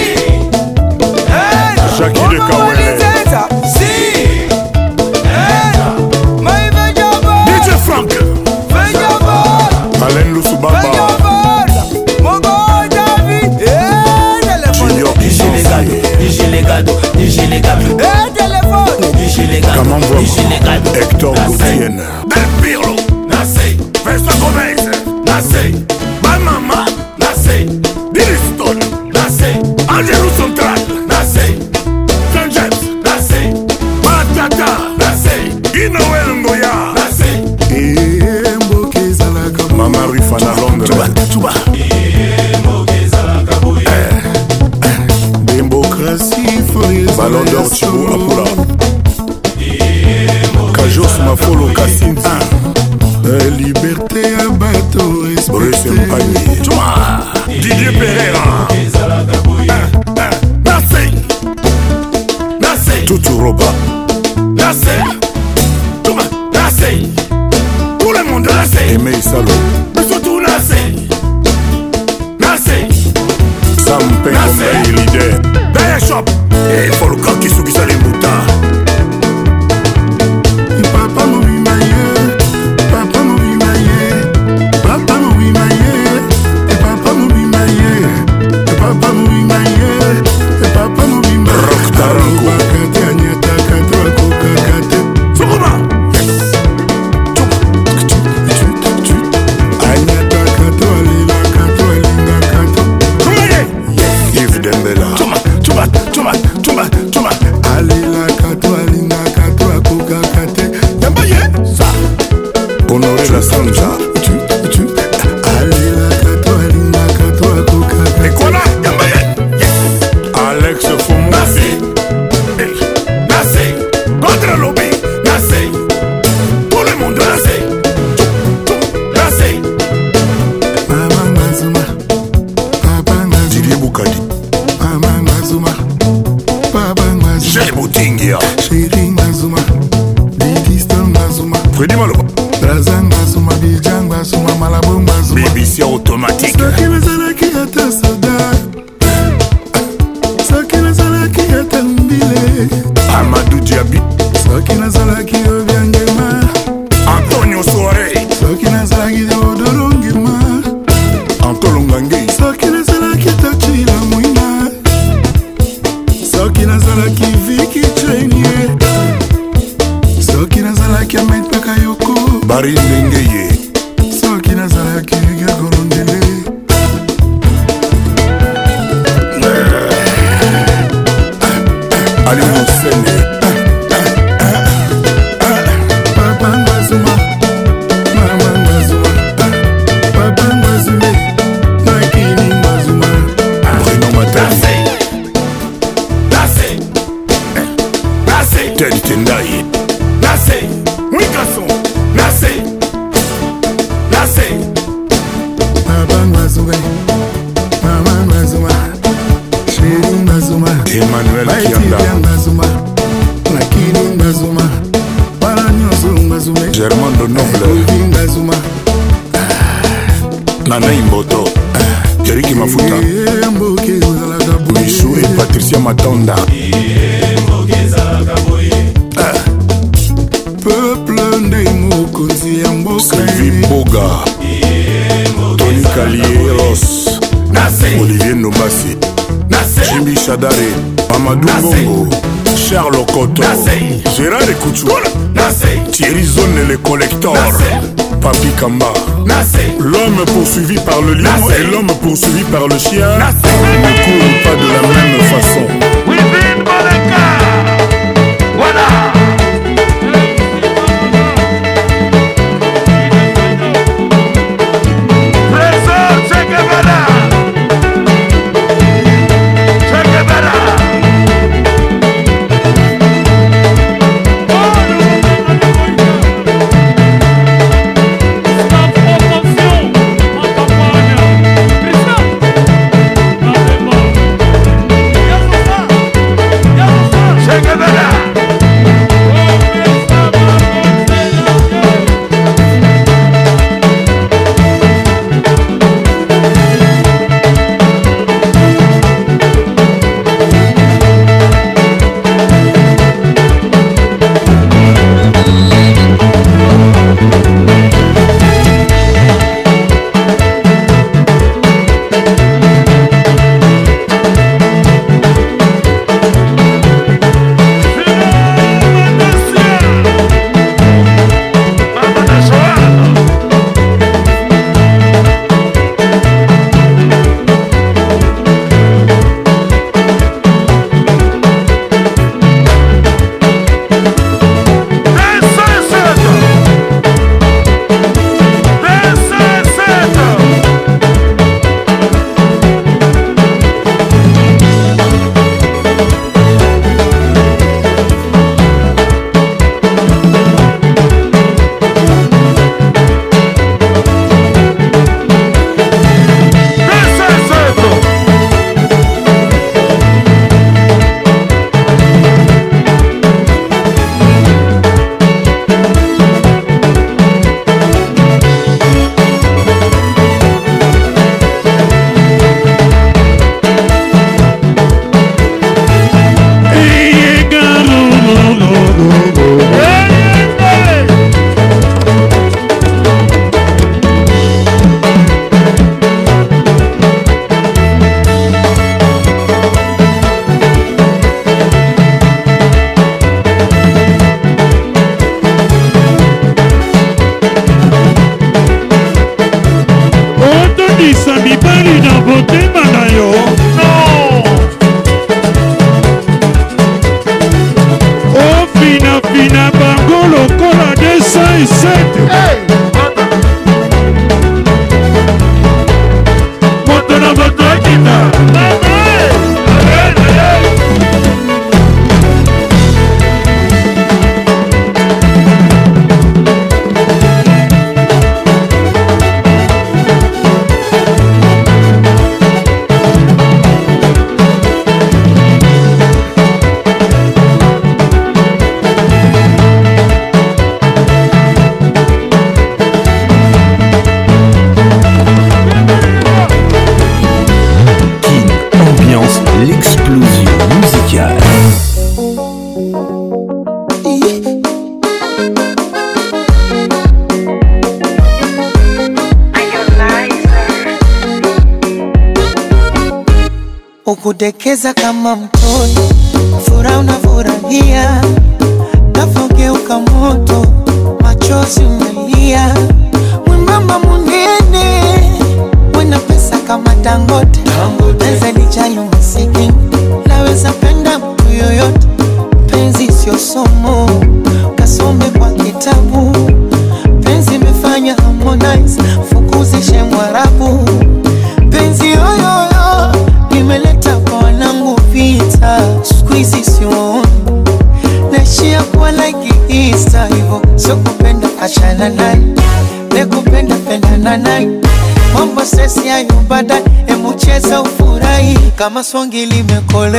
nase mamadou bongo charles coto gérard kutu thierry zone le collector papi kamba l'homme poursuivi par le lion et l'homme poursuivi par le chien ne courent pas de la même façon kama songi limekole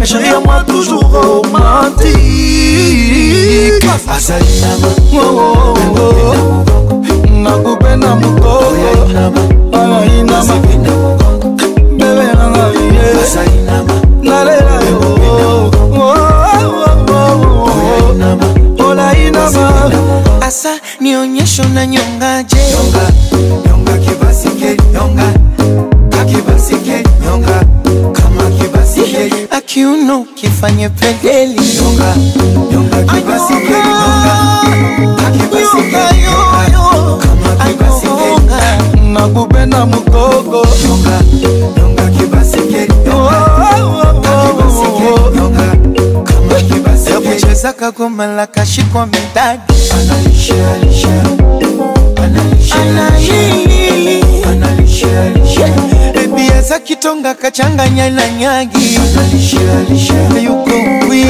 mais chérie moi toujours romantique azali nakupe na mokoainama bebe nangaie nalela yo oh, oh, oh, olainama asa nionyesho na nyongaje Nyonga. kiuno kifanye pedeli nyonga nyonga kibasi nyonga yoyo anyonga magube na mugogo nyonga nyonga kibasi yakucheza kagoma la kashikwa medadi analisha analisha analisha analisha analisha Eza kitonga kachanganya na nyagi Yuko kwi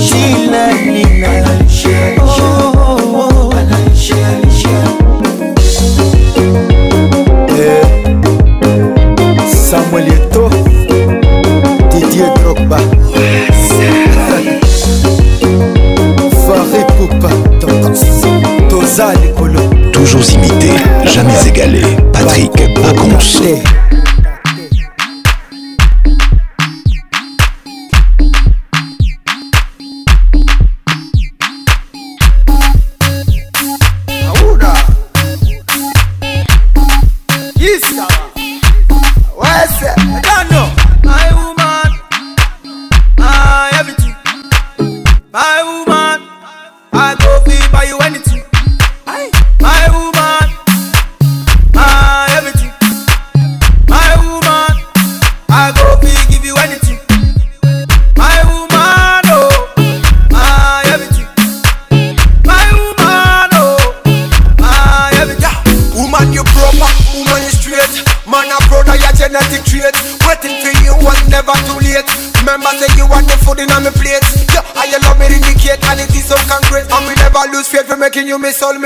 Shila nina Oh oh oh eh, Samuel Eto Didier Drogba Faré Poupa Toza Nicolo Toujours imité, jamais égalé Patrick Pacons sol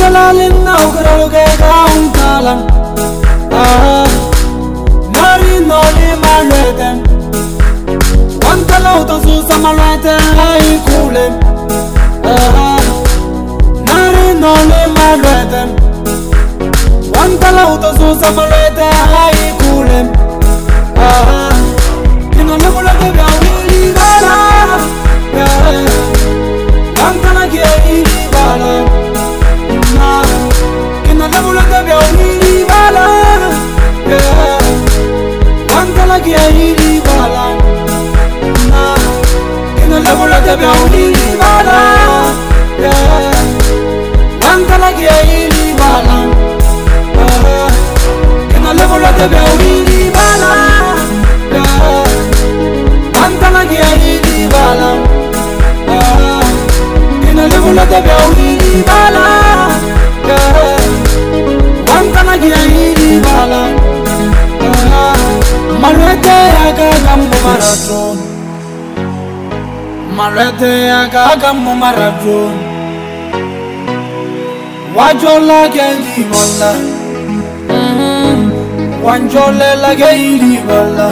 kalalin naukar ga gaun kalan ah mari no le malweten wan kalau to su samalweten ai kulen ah mari no le malweten wan kalau to su samalweten ai kulen ah ino le mula ke ga wili dara Yeah. I'm gonna get you, darling. kenadakulaka bya olingi bala wanzalaki ya ili bala kenadakulaka bya olingi bala wanzalaki ya ili bala kenadakulaka bya olingi bala wanzalaki ya ili bala kenadakulaka bya olingi bala di wanzanagira yiribala malwete yagaga mu maraton malwete yagaga mu maraton wajolage ndibala mm-hmm. wanjolelage yiribala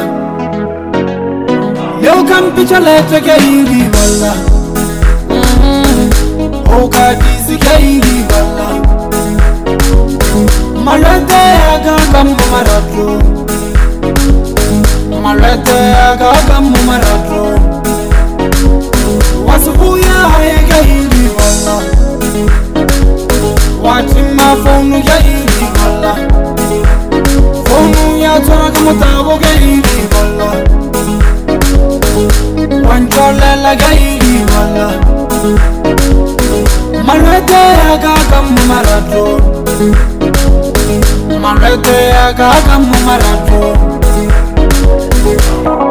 leukampicaletege yiribala mm-hmm. okadizige yiribala malwete akaka mo marato malwete akaka mo marato wasubuya ayeka ilibona watima fonu ya ilibona fonu ya tsoraka motabo ka ilibona wancolela ka ilibona malwete akaka mo marato manreteaka kamumaratu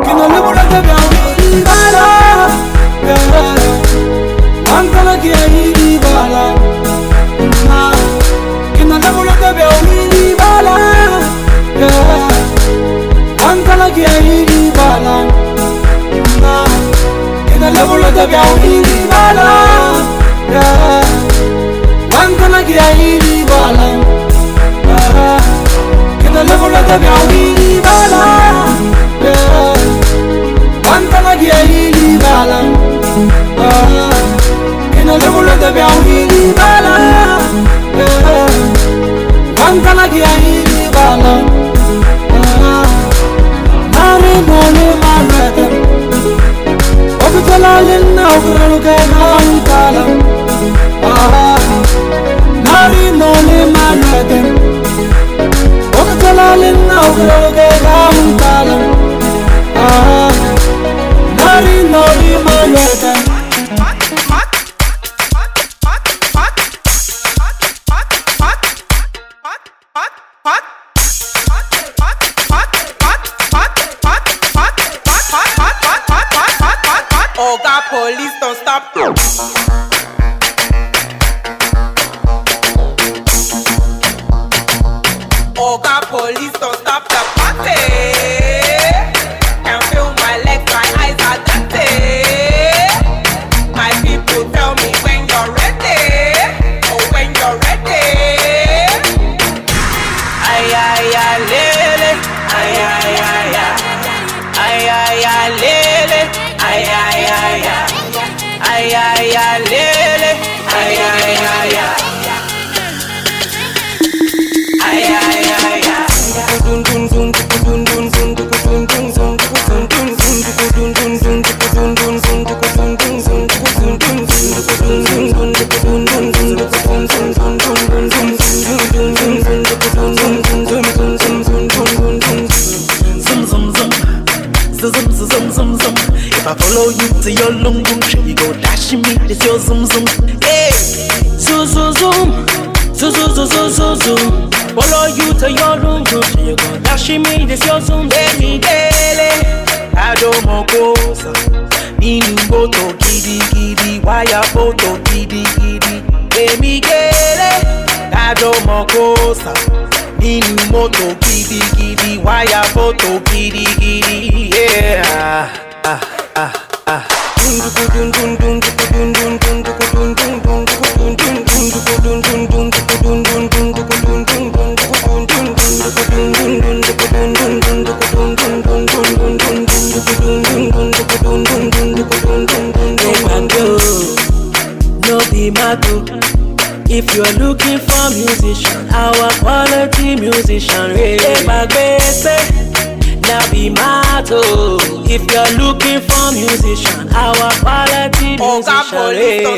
kinolibulete byaibala wankalakiyaibala kinolibulete byaibala wankalakiyaibala kinolibulete byaibala wankalakiyaibala nalekolaka biawi bala bantanaki yaili bala enalekolaka eh, biawi bala bantanaki eh, yaili bala eh, marinole manata okutolalina okuralukaenautala ah, marinole manata طلع للناس وقلع مطلع آه ناري ناري ما يهدم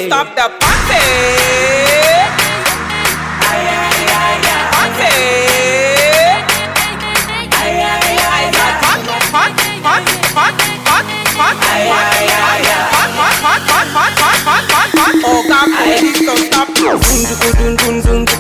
stop the party. Party. Hot, hot, hot, Party! hot, hot, hot, hot, hot, hot,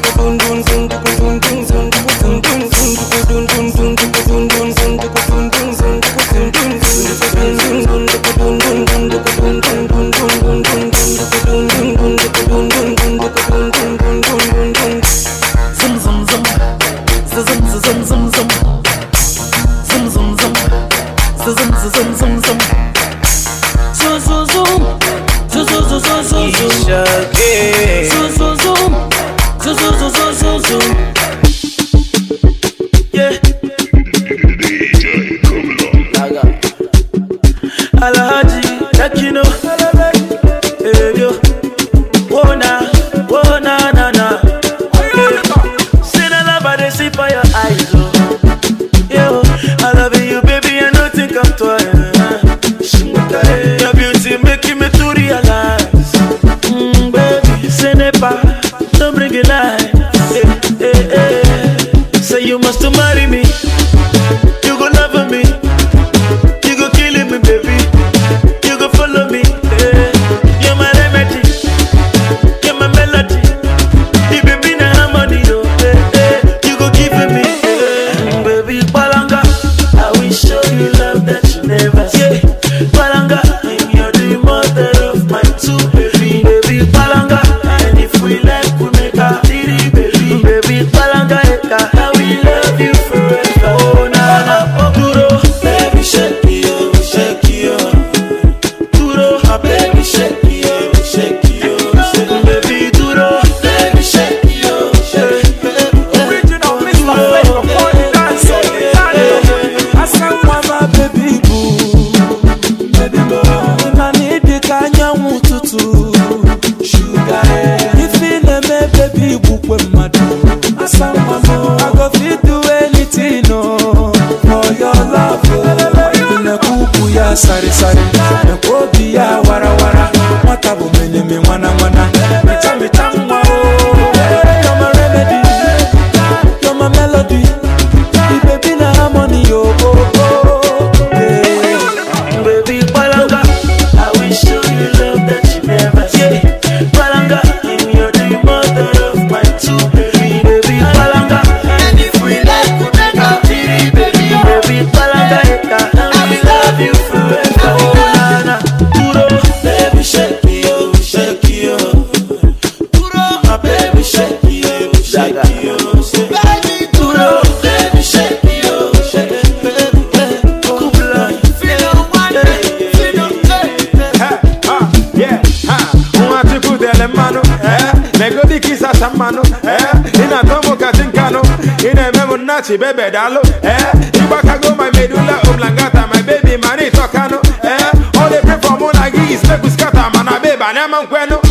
she baby dalo. Eh, Chewbacca go my medulla oblongata, my baby money tokano. Eh, all they pray for Monagi is make we scatter, man a baby, and I'm unqueno.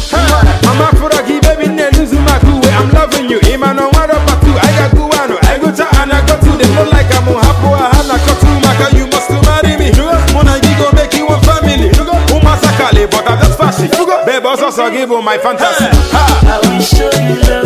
I'm a furagi baby, ne lose my cool. I'm loving you, Imano wada patu, I got guano, I go to Anagotu, they look like I'm unhappy, I have not got too much, you must marry me. Monagi go make you one family. Umasakali, but i just just fashion. Babe, also give you my fantasy. I will show you love.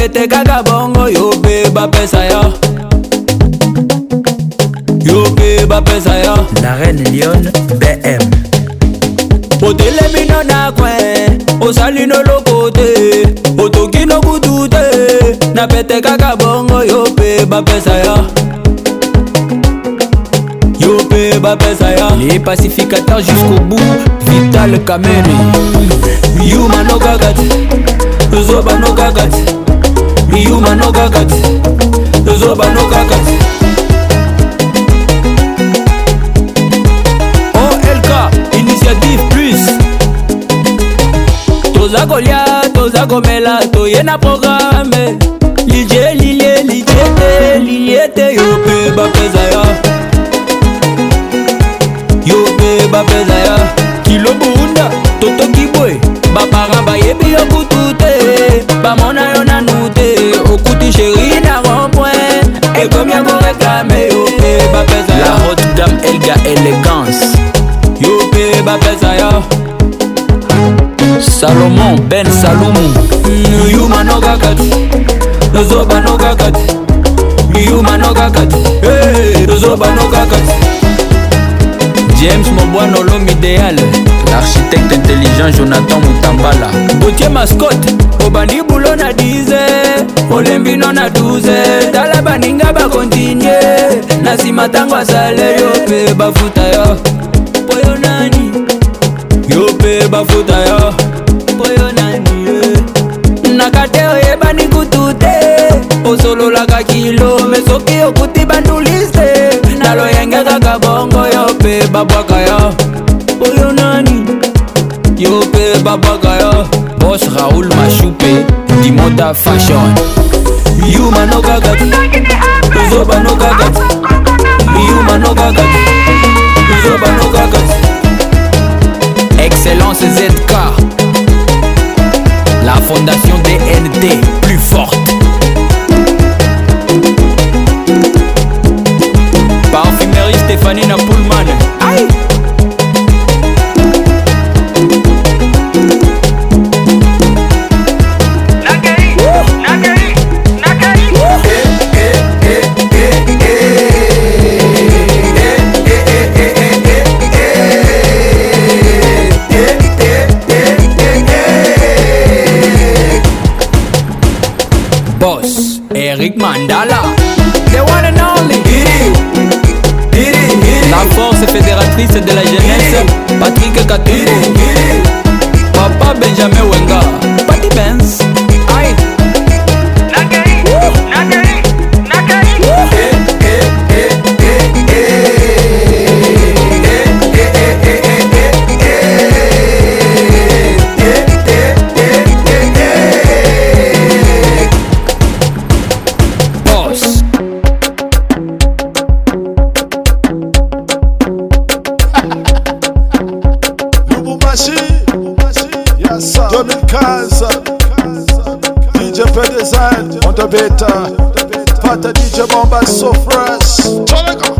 pete kaka bongo yo mpe bapesa yo yo mpe bapesa yo la reine lion bm otelemi no na kwen osali no loko te otoki no kutu te na pete kaka bongo yo mpe bapesa yo yo mpe bapesa yo les pacificateurs jusqu'au bout vital kamere yuma no kaka te zoba no kaka te iyuma nokaka te tozoba nokaka te olk oh, initiative plus toza kolia toza komela toye na programe lilie lilie lilie te lilie te yo mpe bapeza ya yo mpe bapeza salomon ben salumu yuma nokakati nozoba nokakati miyuma nokakati nozoba nokakati james mobwana olome idéal l'architecte intelligent jonathan mutambala botie mascote obandi bulo na 10 olembi no na 12 tala baninga bakontinye na nsima ntango asale yo mpe bafuta yo po yo nani yo mpe bafuta yo oyo nani nakate oyebani kutu te osololaka kilo me soki okuti bandulise na loyenge kaka bongo yo mpe babwaka yo oyo nani yo mpe babwaka yo bos raoul mashupe dimota fashion yumano kaka ozobano kaka yumano kaka ozobano kaka excellence zk fondation ND plus forte. Parfumerie Stéphanie Napulman Mandala. The one and only. La force fédératrice de la jeunesse, Patrick Katumbo. Papa Benjamin Wenga. Patty Benz. Aïe. Nage. Nage. Better, Pata DJ Bomba so Sofras. Jamaica.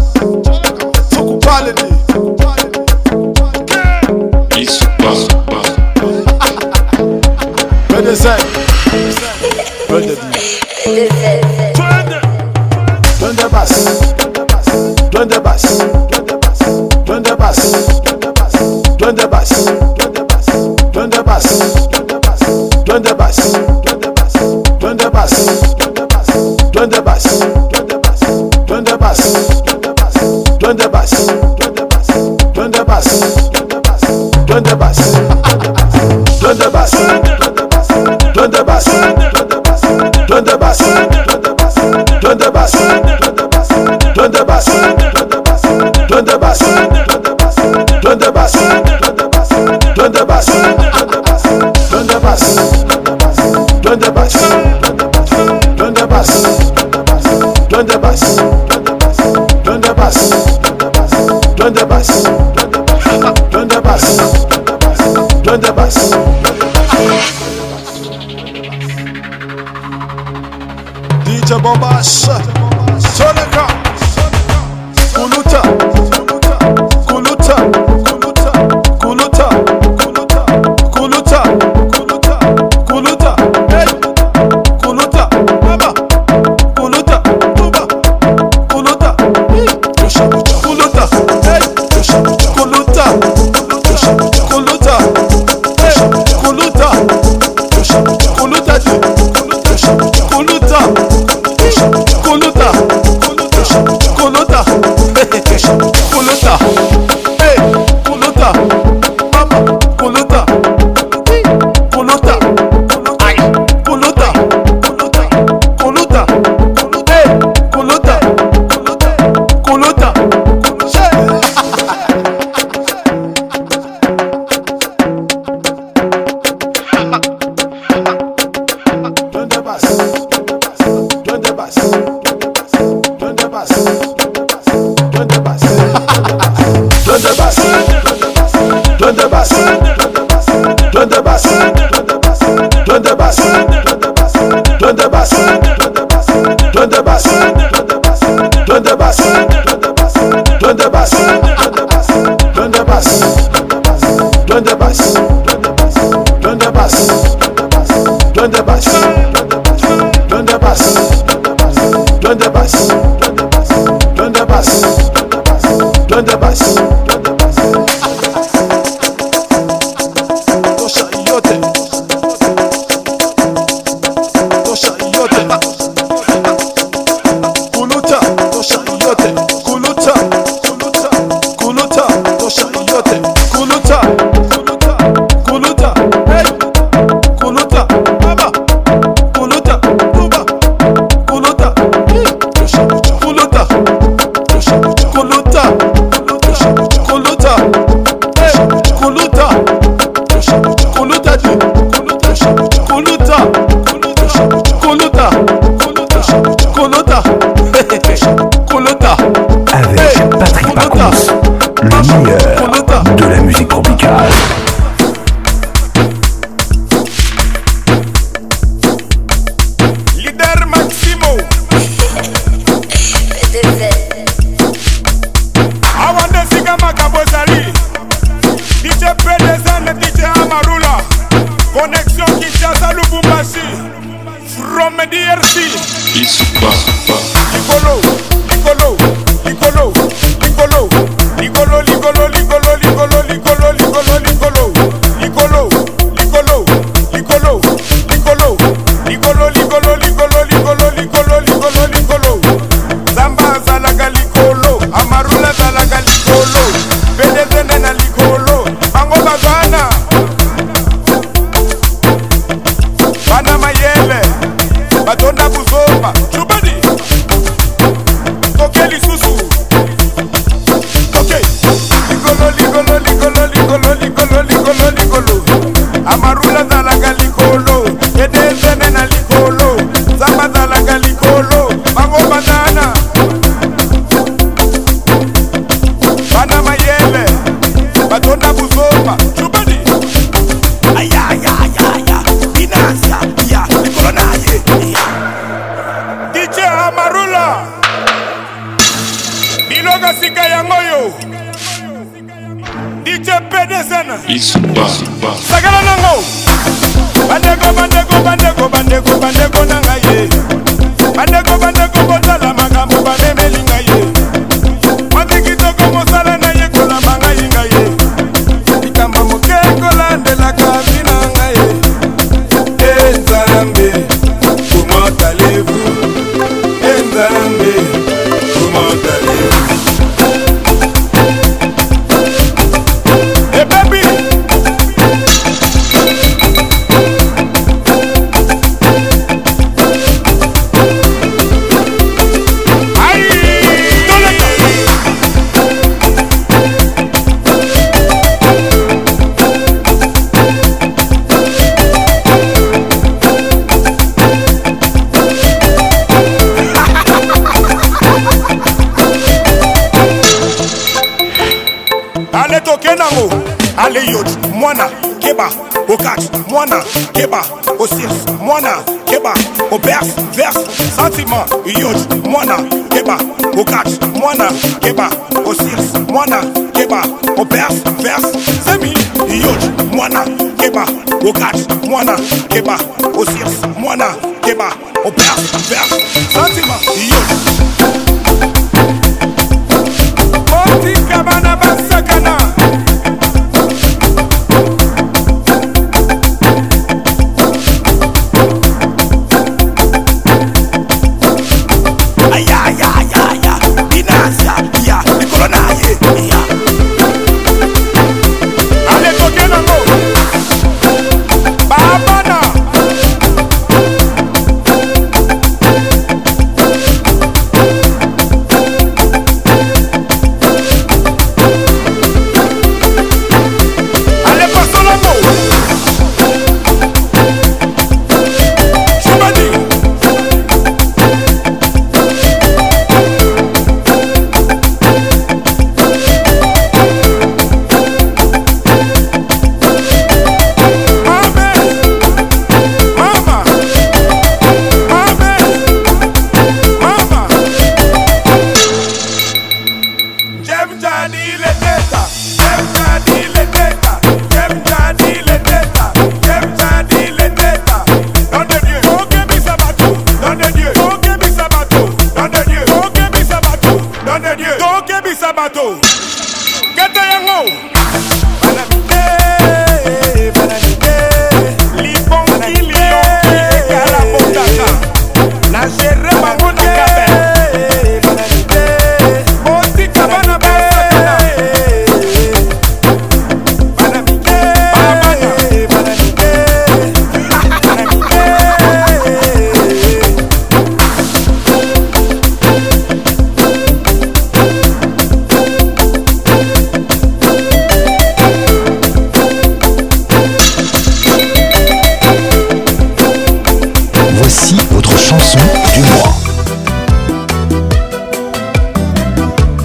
Voici votre chanson du mois.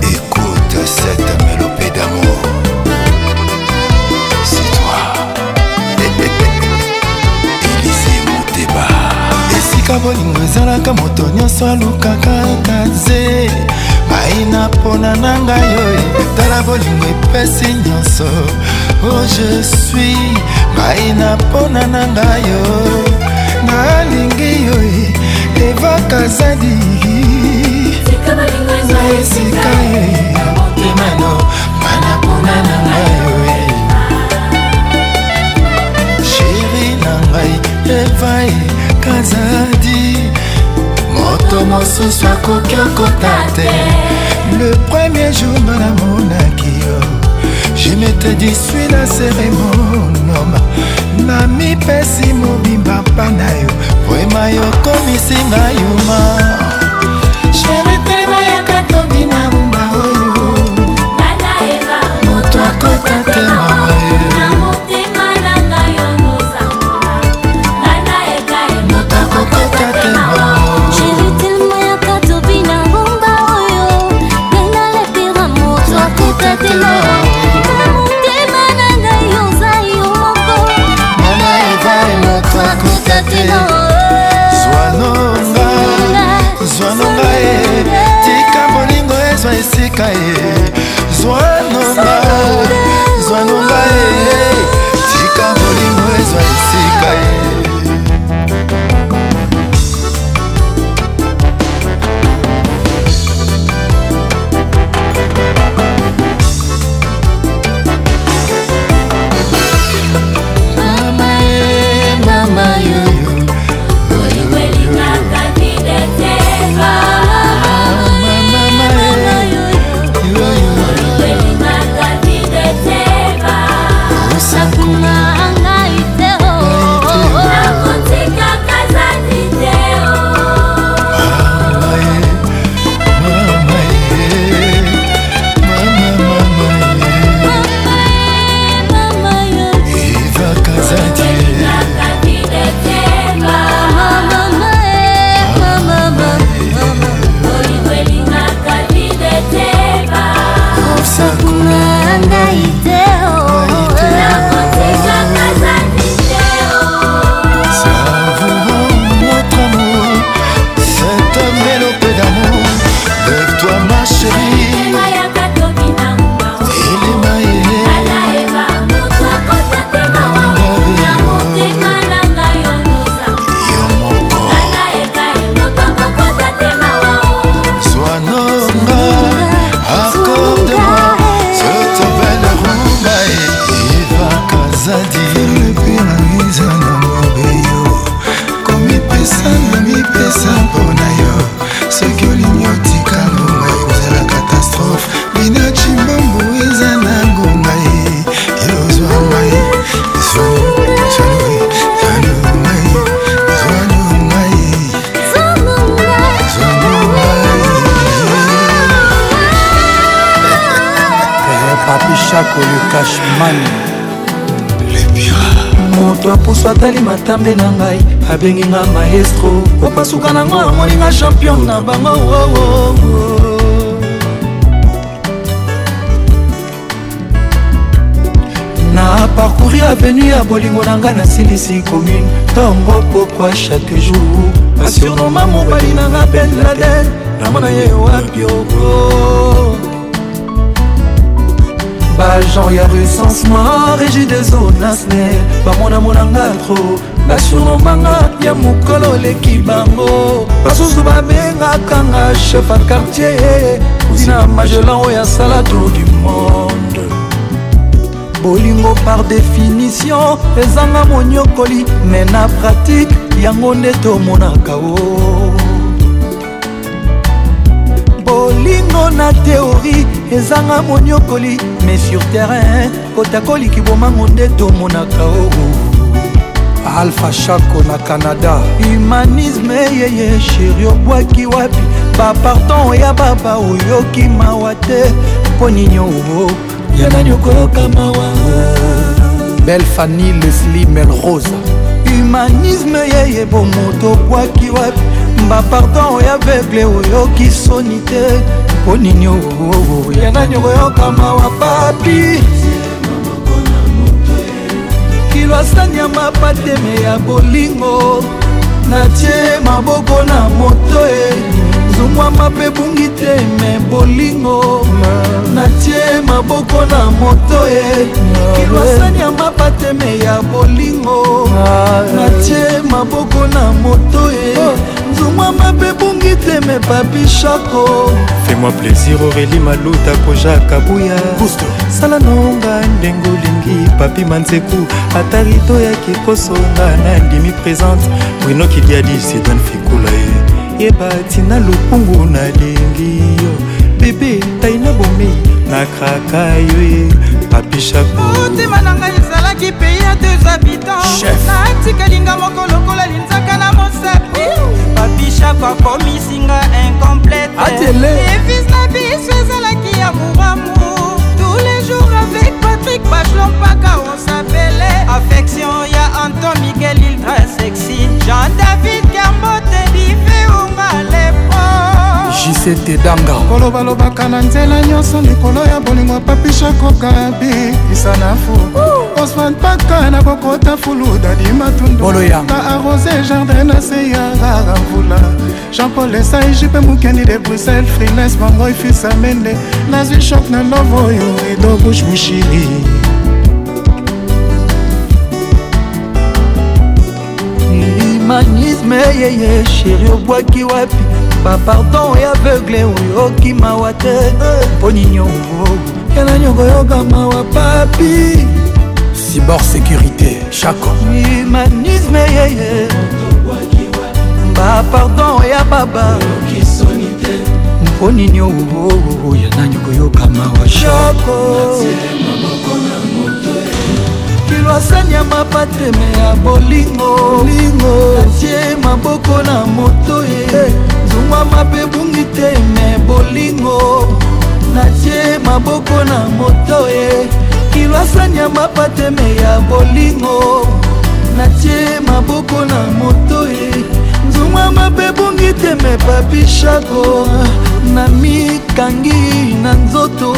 Écoute cette mélopée d'amour. C'est toi. Élysée mon débat. esika bolingo ezalaka moto nyonso alukaka kaze maina mpona na ngai oyo tala bolingo epesi nyonso o oh, je suis maina mpona na ngai oyo nalingi yo levaka e, zadi e. na esika ye na motemano mana mpona na ngai yo sheri e. na ngai evai kazadi moto mosusu akoki okota te le premier jour nga namonaki yo je ne te disui na seremonoma na mipesi mobimba mpa na yo vrema yokomisinga yuma zwanonga zwanonga ye eh. tika bolingo ezwa esika ye eh. zwa nyonso atali matambe na ngai abengi nga maestro opasuka nango amoni nga champion na bango oh, oh, oh. oh. na parcouri avenu ya bolingo na ngai nasilisi commune ntongo pokwa chaque jour basurnoma mobali na nga benladen namona ye wapio bajan ya recense mar egide zone asne bamonamonanga tro nationomanga ya mokolo oleki bango basusu babengaka nga chef a quartier kozina magelan oyo asala tour du monde bolingo par définition ezanga monyokoli me na pratike yango nde tomonaka o bino na teori ezanga moniokoli mais sur terrain kotakoliki bomango nde tomonaka oo alpha shako na canada humanisme yeye sheri obwaki wapi bapardon oya baba oyoki mawa te mpo nini oo ya nani okoyoka mawa belle fani lesli melrosa humanisme yeye bomoto obwaki wapi bapardon oya vegle oyoki soni te onini oo yana nyoko yokama wa papi kilwasani ya mapateme ya bolingo natie maboko na moto e zungwama mpe bungi te me bolingo natie maboko na moto e kilwasani ya mapateme ya bolingo natie maboko papi shako fais-moi plaisir aurélie maluta koja kabuya sala nonga ndenge olingi papi manzeku ata rido yaki kosonga na ndimi présente brino kidiadi sidan fekula ye eh. yeba tina lokungu nalingi yo bebe tai na bomei nakraka yo ye eh. papi shako motema na ngai ezalaki pei ya deux habitants natikalinga moko lokola linzaka na mosapi papishako akomisinga incompleteevis na biso ezalaki ya mouramu tous les jours avec patrik bachelon mpaka osapele affection ya anton miguel ildra sexy jean david kambote dive ongale jisete danga kolobalobaka na nzela nyonso likolo ya bolingo papishakokabi isanafu osman paka na kokota fulu dadimatundka arose jardin na se ya rara mvula jean-paul esai jupe mokendi de bruxelles frines bangoi fisamende nazwi shok na love oyo rido bush mushiri humanisme yeye sheri obwaki wapi koyeba pardon ya aveugle oyo okimawa te mpo eh. ninyongo yana nyongo yokamawa papi cibor sécurité chaco humanisme yeye bapardon ya baba mpo nini oo yana nyongo yokamawa shako kilwasani ya mapatreme ya bolingo tie maboko na moto ye eh. hey. tungwa mabe bungi te me bolingo natie maboko na moto ye kilwasani ya mapateme ya bolingo natie maboko na moto ye nzungwa mabe bungi te me papishako na mikangi na nzoto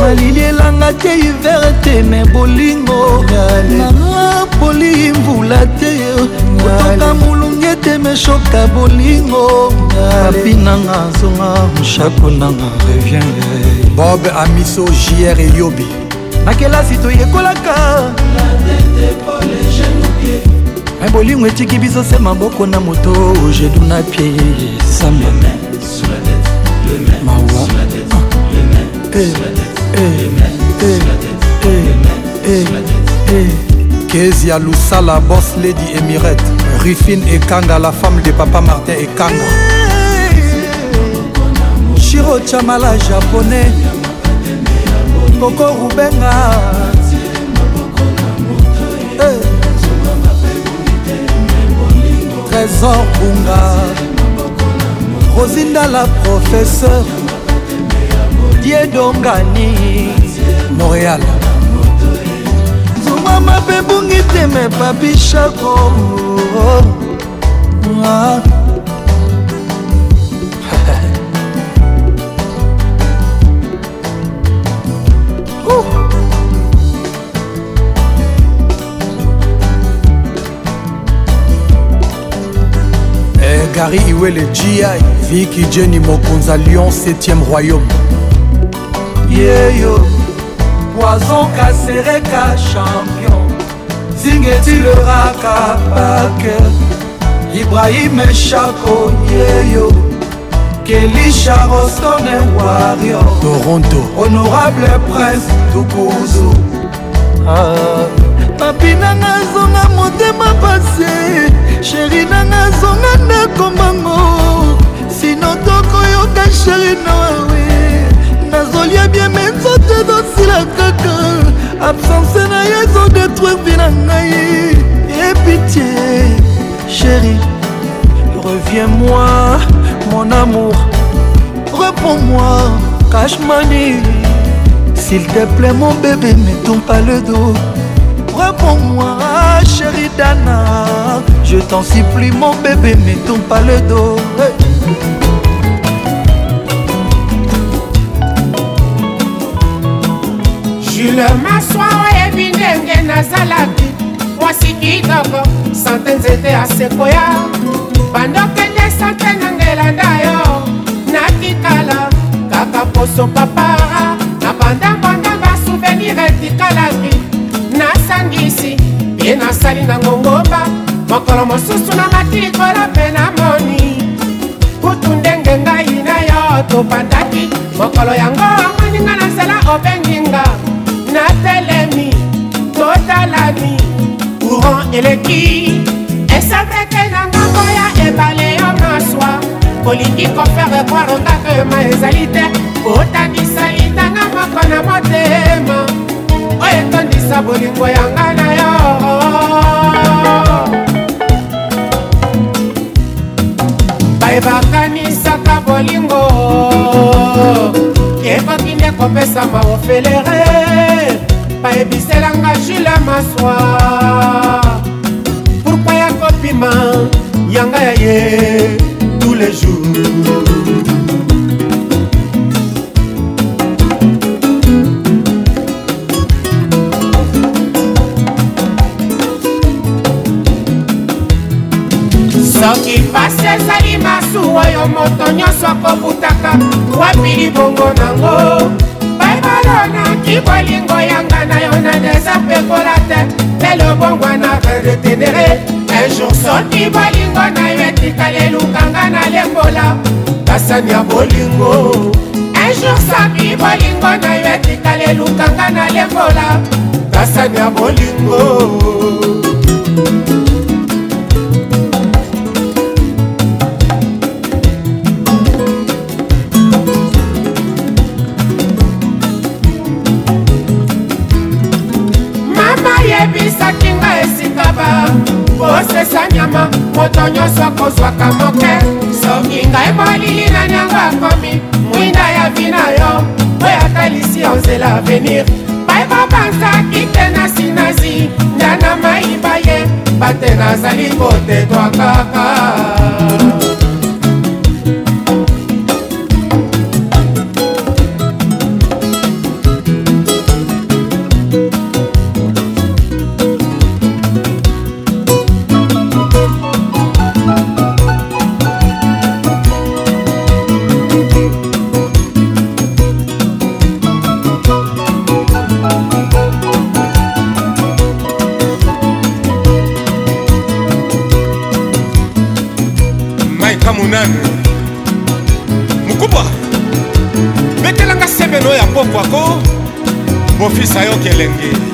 malili elanga te hiver te me bolingo nanga poli mvula te kotoka mulu ete meshoka bolingo papi nanga azonga mshako nanga revienge bob amiso jr eyobi na kelasi toyekolaka me bolingo etiki biso se maboko na moto jedu na pie samba mawa kezi ya lusala bos lady emirete Griffin Ekanga, la femme de papa Martin Ekanga. Shiro Chamala japonais, Coco Rubenga. Eh. Trésor Bunga, Rosinda la professeure, Diedongani, Montréal. Zuma mabebungi teme papi shako oh, oh. gary iwele gi viki jeni mokonza lyon 7e royaume yeyo poison kasereka chambre zingetiloraka bake ibrahim eshako yeyo kelisha rostone wario toronto honorable prince tukuzu ah. papi nanga zonga motema pase sheri nanga zonga ndakomango sino tokoyoka sheri nawawe nazolia bie menzote zosila kaka absence na ye ezodetruire vi na ngai epitie chéri reviens-moi mon amour reprends-moi cashmani s'il te plaît mon bébé ne tourne pas le dos reprends-moi chéri dana je t'en supplie mon bébé ne tourne pas le dos hey. le maswa oyebi ndenge nazalaki mwasi kitoko sante nzete asekoya bandokende sante na ngelanda yo natikala kaka poso papara na bandangwandanga souvenir etikalaki nasangisi ye nasali na ngongomba mokolo mosusu na mati likolo mpe namoni kutu ndenge ngai na yo tobandaki mokolo yango omoni nga na nzela obengi nga eleki esateke nanga koya ebale yo maswa kolingi kofere kwarondaka yo ma ezali te kotanisa litanga moko na motema oyo etondisa bolingo yanga na yo bayebakanisaka bolingo ekoki nde kopesama ofelere bayebiselanga jule maswa ye tous les jours soki pasi ezali masuwa oyo moto nyonso akobutaka wapi libongo nango baibalo naki bolingo yanga na yo na neza mpekola te lelo bongwana redetenere sejour soki bolingo na yo etikali elukanga nalembola kasani ya bolingo ejour soki bolingo na yo etikali elukanga nalembola kasani ya bolingo kopesa nyama moto nyonso akozwaka moke soki ngai molili nani yango akomi mwinda ya vi na yo oyo atalisi yo nzela avenir bayebobanzaki te na sinazi nda na mai baye bate nazali kotetwa kaka kelenge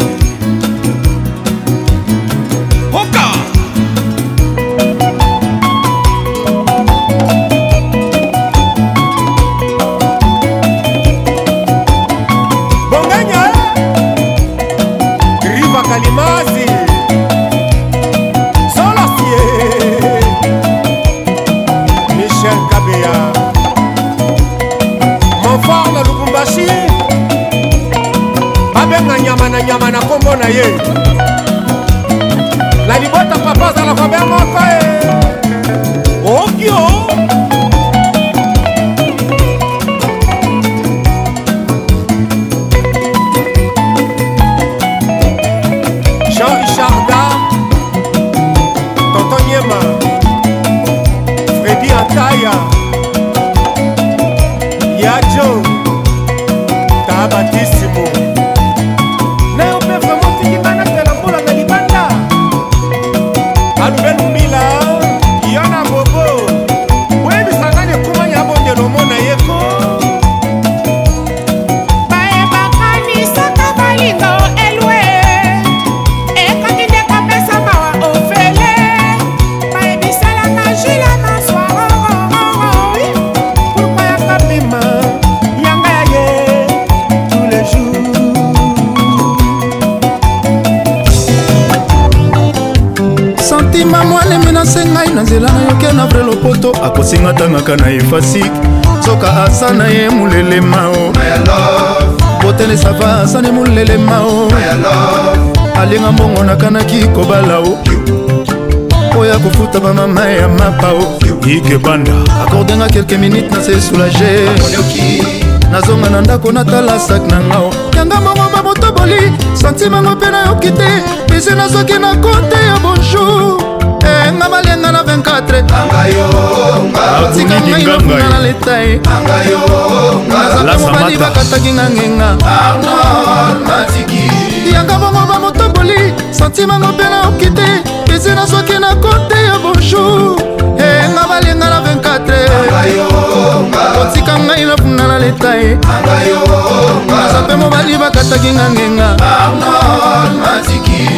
akofuta bamama ya mapao ikebanda akordenga kelke minute na se soulage nazonga na ndako natala sak na ngao yanga mongo bamotoboli santimango mpe nayoki te pese nazoki na konte ya bonjour eh, nga malenga na 24atikangaiafuna na letai nazaka mobali bakataki nga ngenga yanga bongo bamotoboli santimango mpe nayoki te esi nazwaki na kote ya bonjour enga eh, balenga na 24 kotika ngai nafunda na leta ye aza mpe mobali bakataki nga ngenga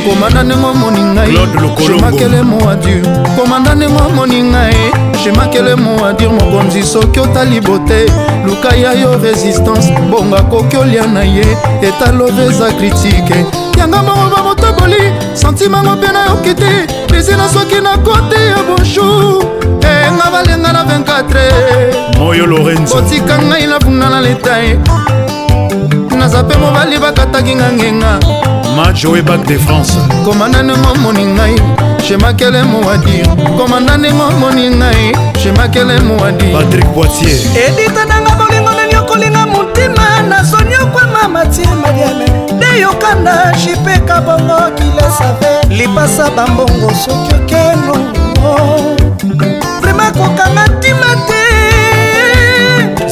komanda ndenge omoni ngai shemakele moadur komanda ndenge omoni ngai shemakele moadur mokonzi soki otali bote luka ya yo résistance bongo akoki olia na ye etalove eza kritike yanga moko bamotoboli santimango mpe nayoki te desina soki nakoti ya bonjour enga eh, balenga na 24 moyo lorenzo otika ngai nabunda na leta ye naza mpe mobali bakataki nga ngenga majoe bac de france komandanengo moni ngai shemakelemu wadir komanda ndenge omoni ngai shemakelemu wadir patrik poitier edita nanga bolingo nani okolinga motima nazoni okwama matie mariame nde yokanda jipeka bongo kilesave lipasa bambongo soki okeno vraimen kokanga ntima te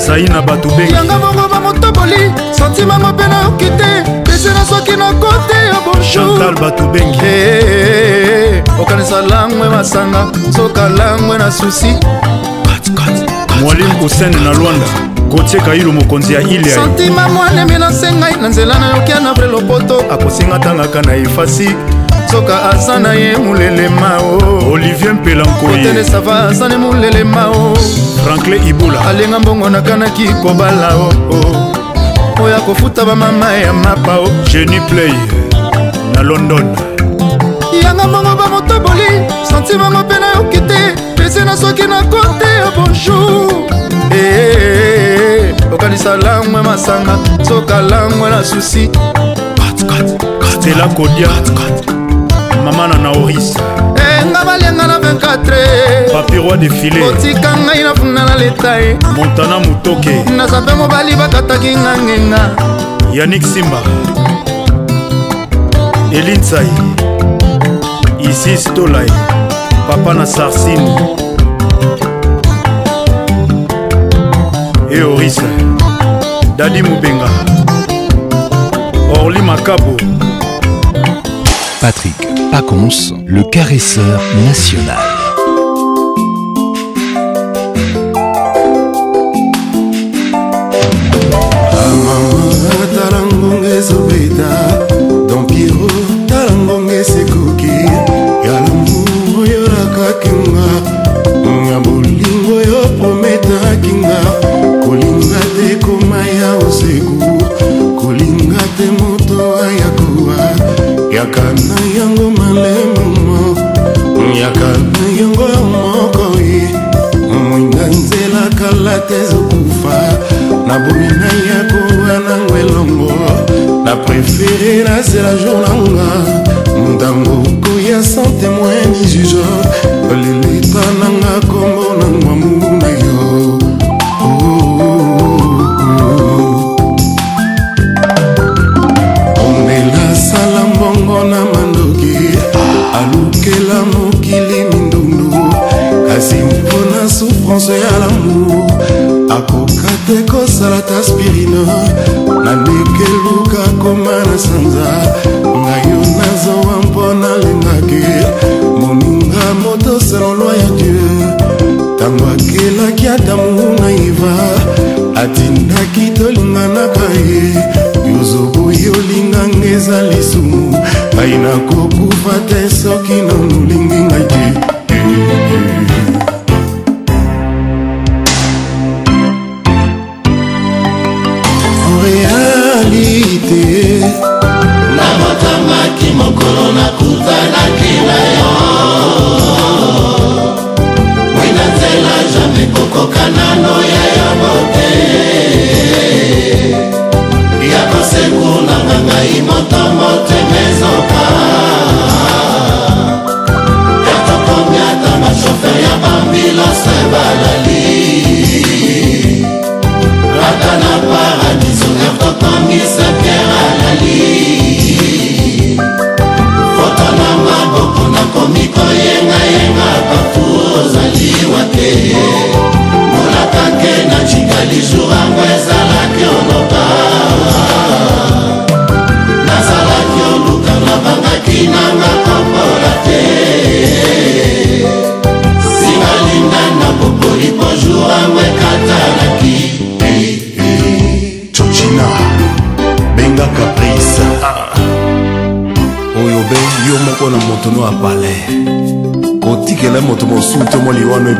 zai na bato bengi yanga bongo bamotoboli santimango mpe nayoki te pesena soki na kote ya bonjour bato bengi eh, eh, eh, okanisa langwe masanga soka langwe na susi mwalimu husene na lwanda gotie kailo mokonzi ya ilia santima mwanemi nasengai na nzela nayokia na vre lopoto akosinga tangaka na efasi soka aza na ye molelema o olivier mpelankoyetelesava aza ne molelema o franklin ibula alenga mbongo nakanaki kobala o oyo akofuta bamama ya mapa o geni play na london yanga mongo bamotoboli santimango mpe nayoki te pese na soki nakote oh, ya bonjour eh, eh, eh, okanisa langwe masanga soka langwe na susi stela kodia mama na naoris enga balianga na 24 papiroi defile otika ngai na funda na letae montana motoke naza mpe mobali bakataki nga ngenga yanik simba elinsai isis Stolai, papa na sarsine Eoris, dadi mobenga orli makabo patrick pacons le caresseur national te ezokufa nabomi nai ya kowa nango elongo na prefere nasela jour nanga ntango koya sans témoin ni juge olele osalata aspirino nandeke luka koma na sanza ngai yo nazowa mpo nalingaki moninga moto selolwa ya dieu ntango akelaki ata monguna iva atindaki tolinganaka ye yozobo yolinganga eza lisumu ngai nakokufa te soki nanolingi ngai te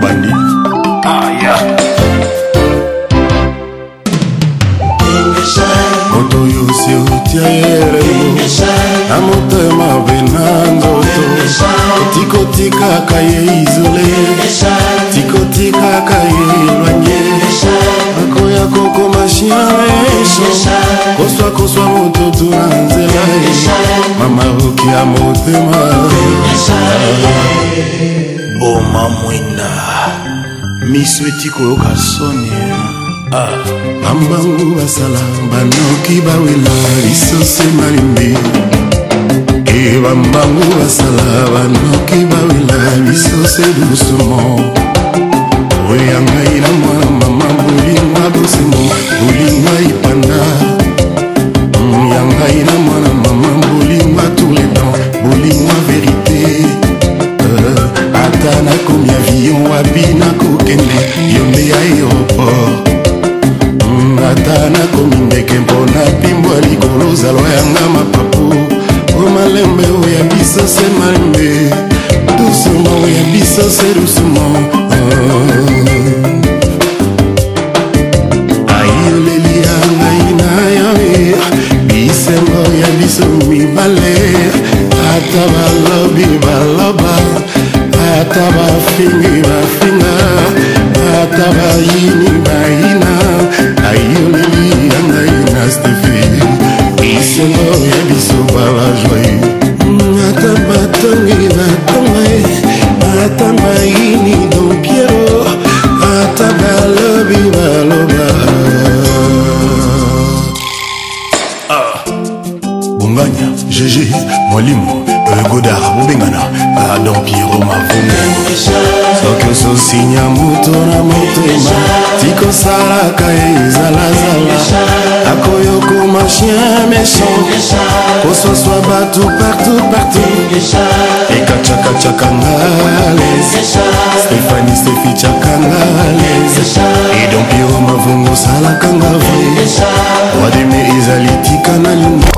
by miso eti koyoka soni ah. Ah. bambangu basala banoki bawela lisoso malimbi e bambangu basala banoki bawela lisoso dusumo oya ngai na mwana mama bolingwa bosumo bolingwa ipanda ya ngai na mwana mama bolingwa tourletan bolingwa mm, verité ata nakomi avion wapi nakokende yo nde aéroport mm, ata nakomi ndeke mpona pimbwa likolo ozalwa yanga mapapu o oh, malembe oya biso se malembe dusuma oya biso se dusuma oh. ayoleli ya ngai na yawe bisengo ya biso mibale ata balobi balobi ata bafingi bafinga ata bayini bayina ayoleli ya ngai na stefe isengo ya biso bala joye ata batongi batonga ata bayini dompiero ata balobi baloba ah, bonganya gg molimo Euh, godard bobengana pardon euh, piero mavome soki ososinya moto na motema tikosalaka ezalazala akoyokoma chien méchant kososwa bato partout partout ekacakacakanga les stéphani stefichakanga les edon piero mavongo osalakanga vrai roi deme ezali tika na linga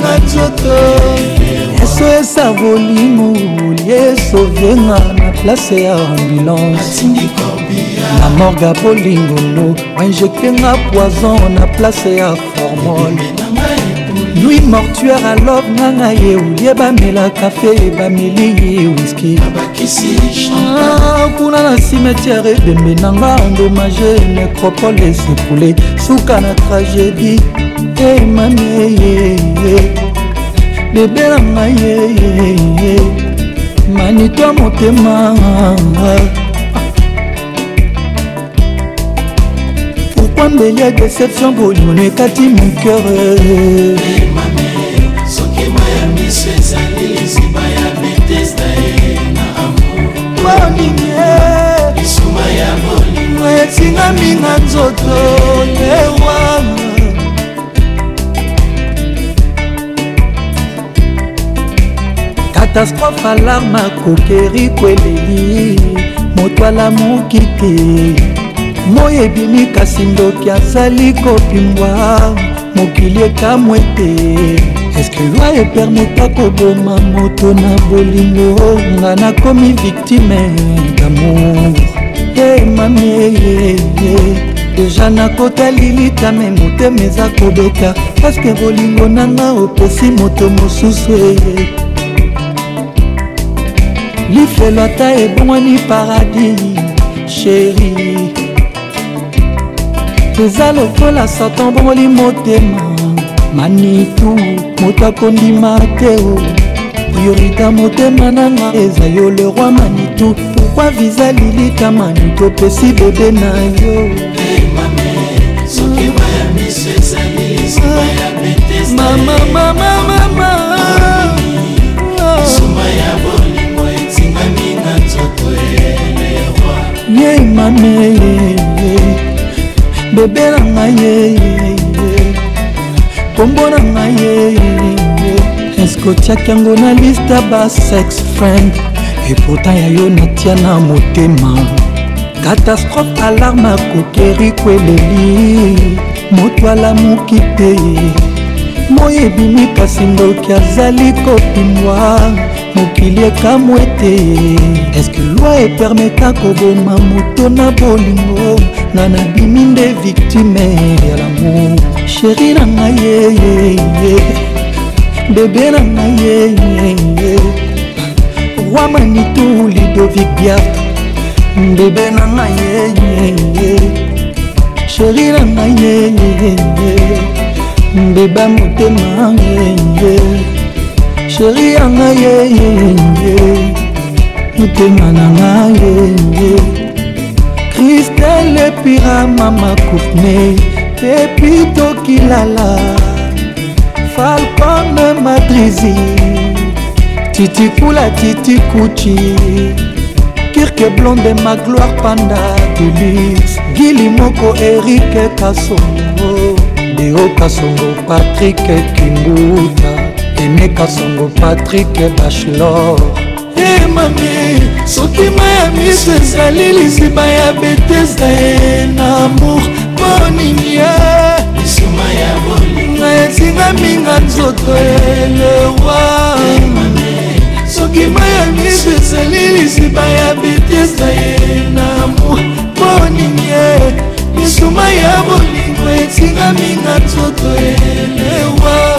nga nzoto yesu esa bolimo liesovenga na place ya ambulance na morga bolingolo injectenga poison na place ya formol nui mortuare alor nganga ye olie bamela kafe bameli wiski ah, kuna na cimetiare ebembe nanga endomage necropole esepule suka na tragédie emami eh, eyeye eh, eh, bebe na ngai eyeye manito ya motema pourkui mbeli ya déception bolionekati mon cœur etingami na nzoto ewana katastrophe alarme akokeri kweleli moto alamuki te moi ebimi kasi ndoki azali kopimbwa mokili ekamwe te eske lwa epermeta koboma moto na bolingo nga nakomi viktime damour ye mami deja nakotali litame motema eza kobeta paske bolingo nanga opesi moto mosusu eye lifelo ata ebongwani paradis sheri eza lokola satan bongoli motema manitu moto akondima te o priorita motema nanga eza yo le roi manitu pourkui viza lilita mani topesi bebe na yo mama mama mama ye mame bebe na ngai ye kombo na ngai ye eske otiaki yango na liste ya basex friend epota ya yo natia na motema katastrophe alarme akokeri kweleli moto alamuki te moi ebimi kasi ndoki azali kopimwa mokili ekamwe te eske lwi epermeta koboma moto na bolingo nga nabimi nde victime ya lamour sheri na ngai yeye bebe na ngai yeye roi manitou ludovic biaf bebe na ngai yeyeye sheri na ngai yeyeye beba motema yeye sheri ya ngai yeyeye motema na ngai yeye kristele pirama makourtney pepitokilala falcone madrizi titi kula titi kuchi kirke blonde ma gloire panda delis gili moko erike kasongo deo kasongo patrik kimbuta ene kasongo patrik bachelor emami soki ma ya miso ezali lisima ya betesa ye na amour moninie ngai etingaminga nzoto elewa mokima ya miso esali lisiba ya vitese na ye na moningi misuma ya bolingo etingami na nzoto elewa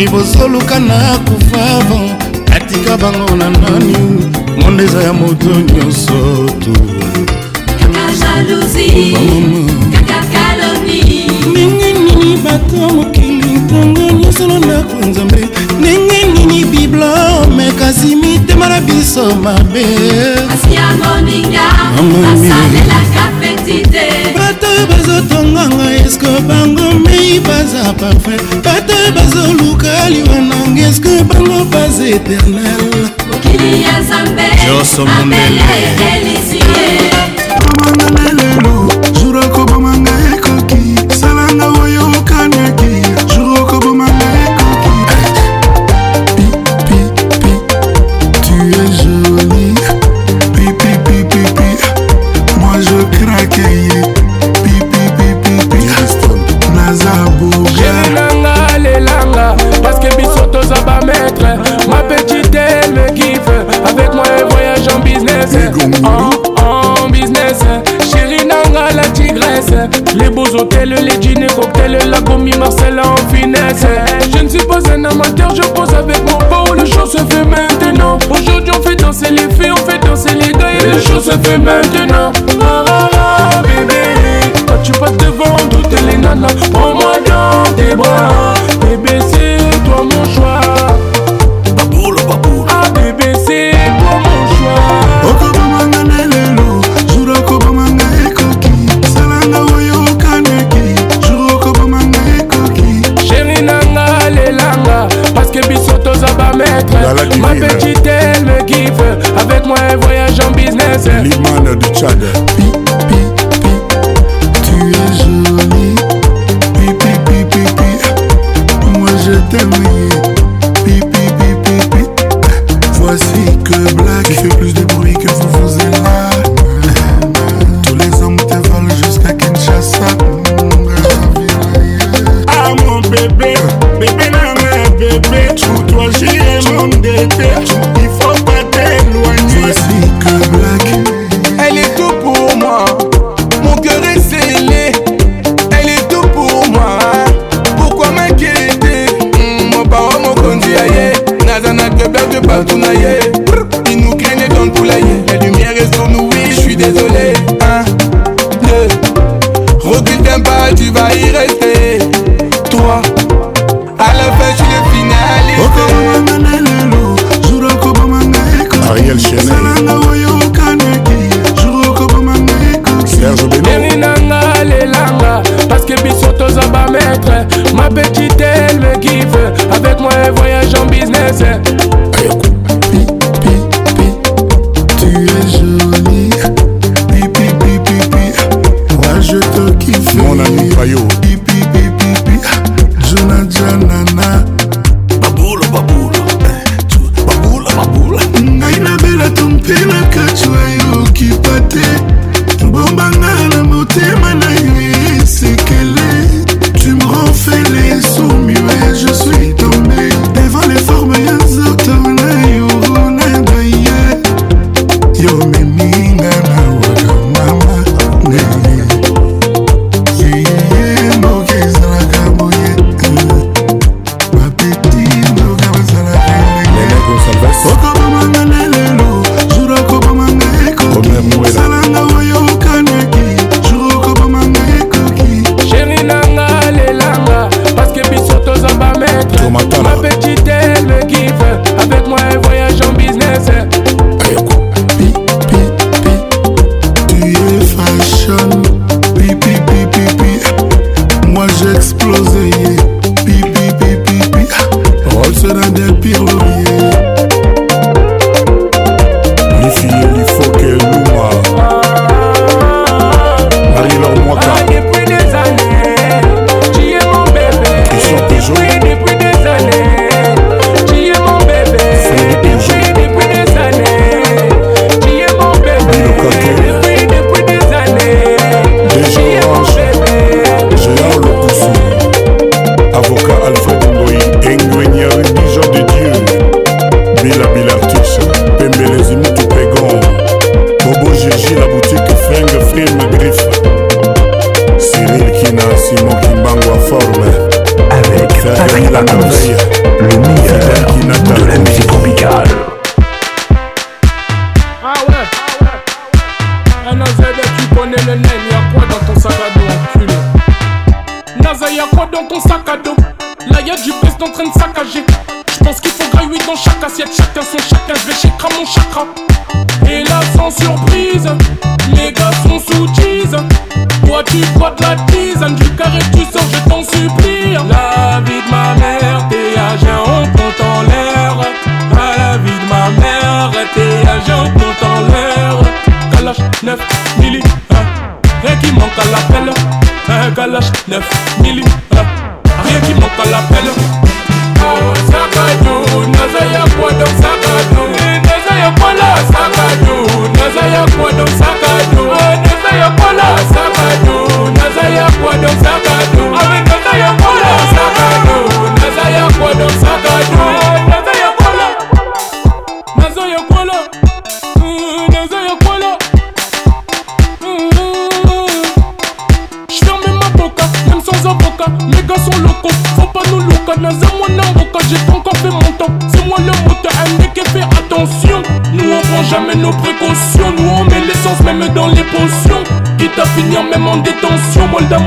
nani bozoluka na kufa avant atika bango na nani mondo eza ya moto nyonso tu ndenge nini bato mokili ntango nyonso na ndako nzambe ndenge nini biblome kasi mitema na biso mabe asia moninga asalelaka petite bato oyo bazotonga ngai eske bango mei baza parfum bato oyo bazoluka liwa nange eske bango baza éternel nyonso mondele cocktail, les dîners cocktail, la commis Marcella en finesse. Je ne suis pas un amateur, je pose avec mon beau, le show se fait maintenant. Aujourd'hui on fait danser les filles, on fait danser les gars et le show se fait maintenant. Ah, ah, ah, bébé, quand tu passes devant toutes les nanas, prends-moi dans tes bras. Avec moi, un voyage en business. L'imane du Tchad. Pi, pi, pi, tu es jolie. Pi, pi, pi, pi, pi. Moi, je t'aime. Pi, pi, pi, pi, pi. Voici que Black tu fait plus de bruit que vous vous là. Tous les hommes te volent jusqu'à Kinshasa. Ah, mon bébé, bébé, nana, bébé. Tout toi, j'ai mon d'été. même en détention, moi le dame,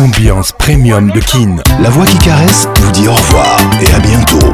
ambiance premium de Kin. La voix qui caresse vous dit au revoir et à bientôt.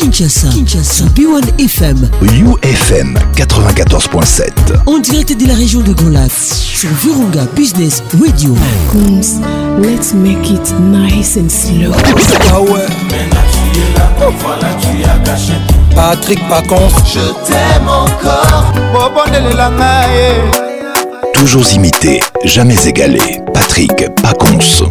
Kinshasa, Kinshasa. B1 FM, UFM 94.7. En direct de la région de Grand sur Virunga Business Radio. Coons, let's make it nice and slow. Patrick Pacons. Je t'aime encore. Toujours imité, jamais égalé. Patrick Pacons.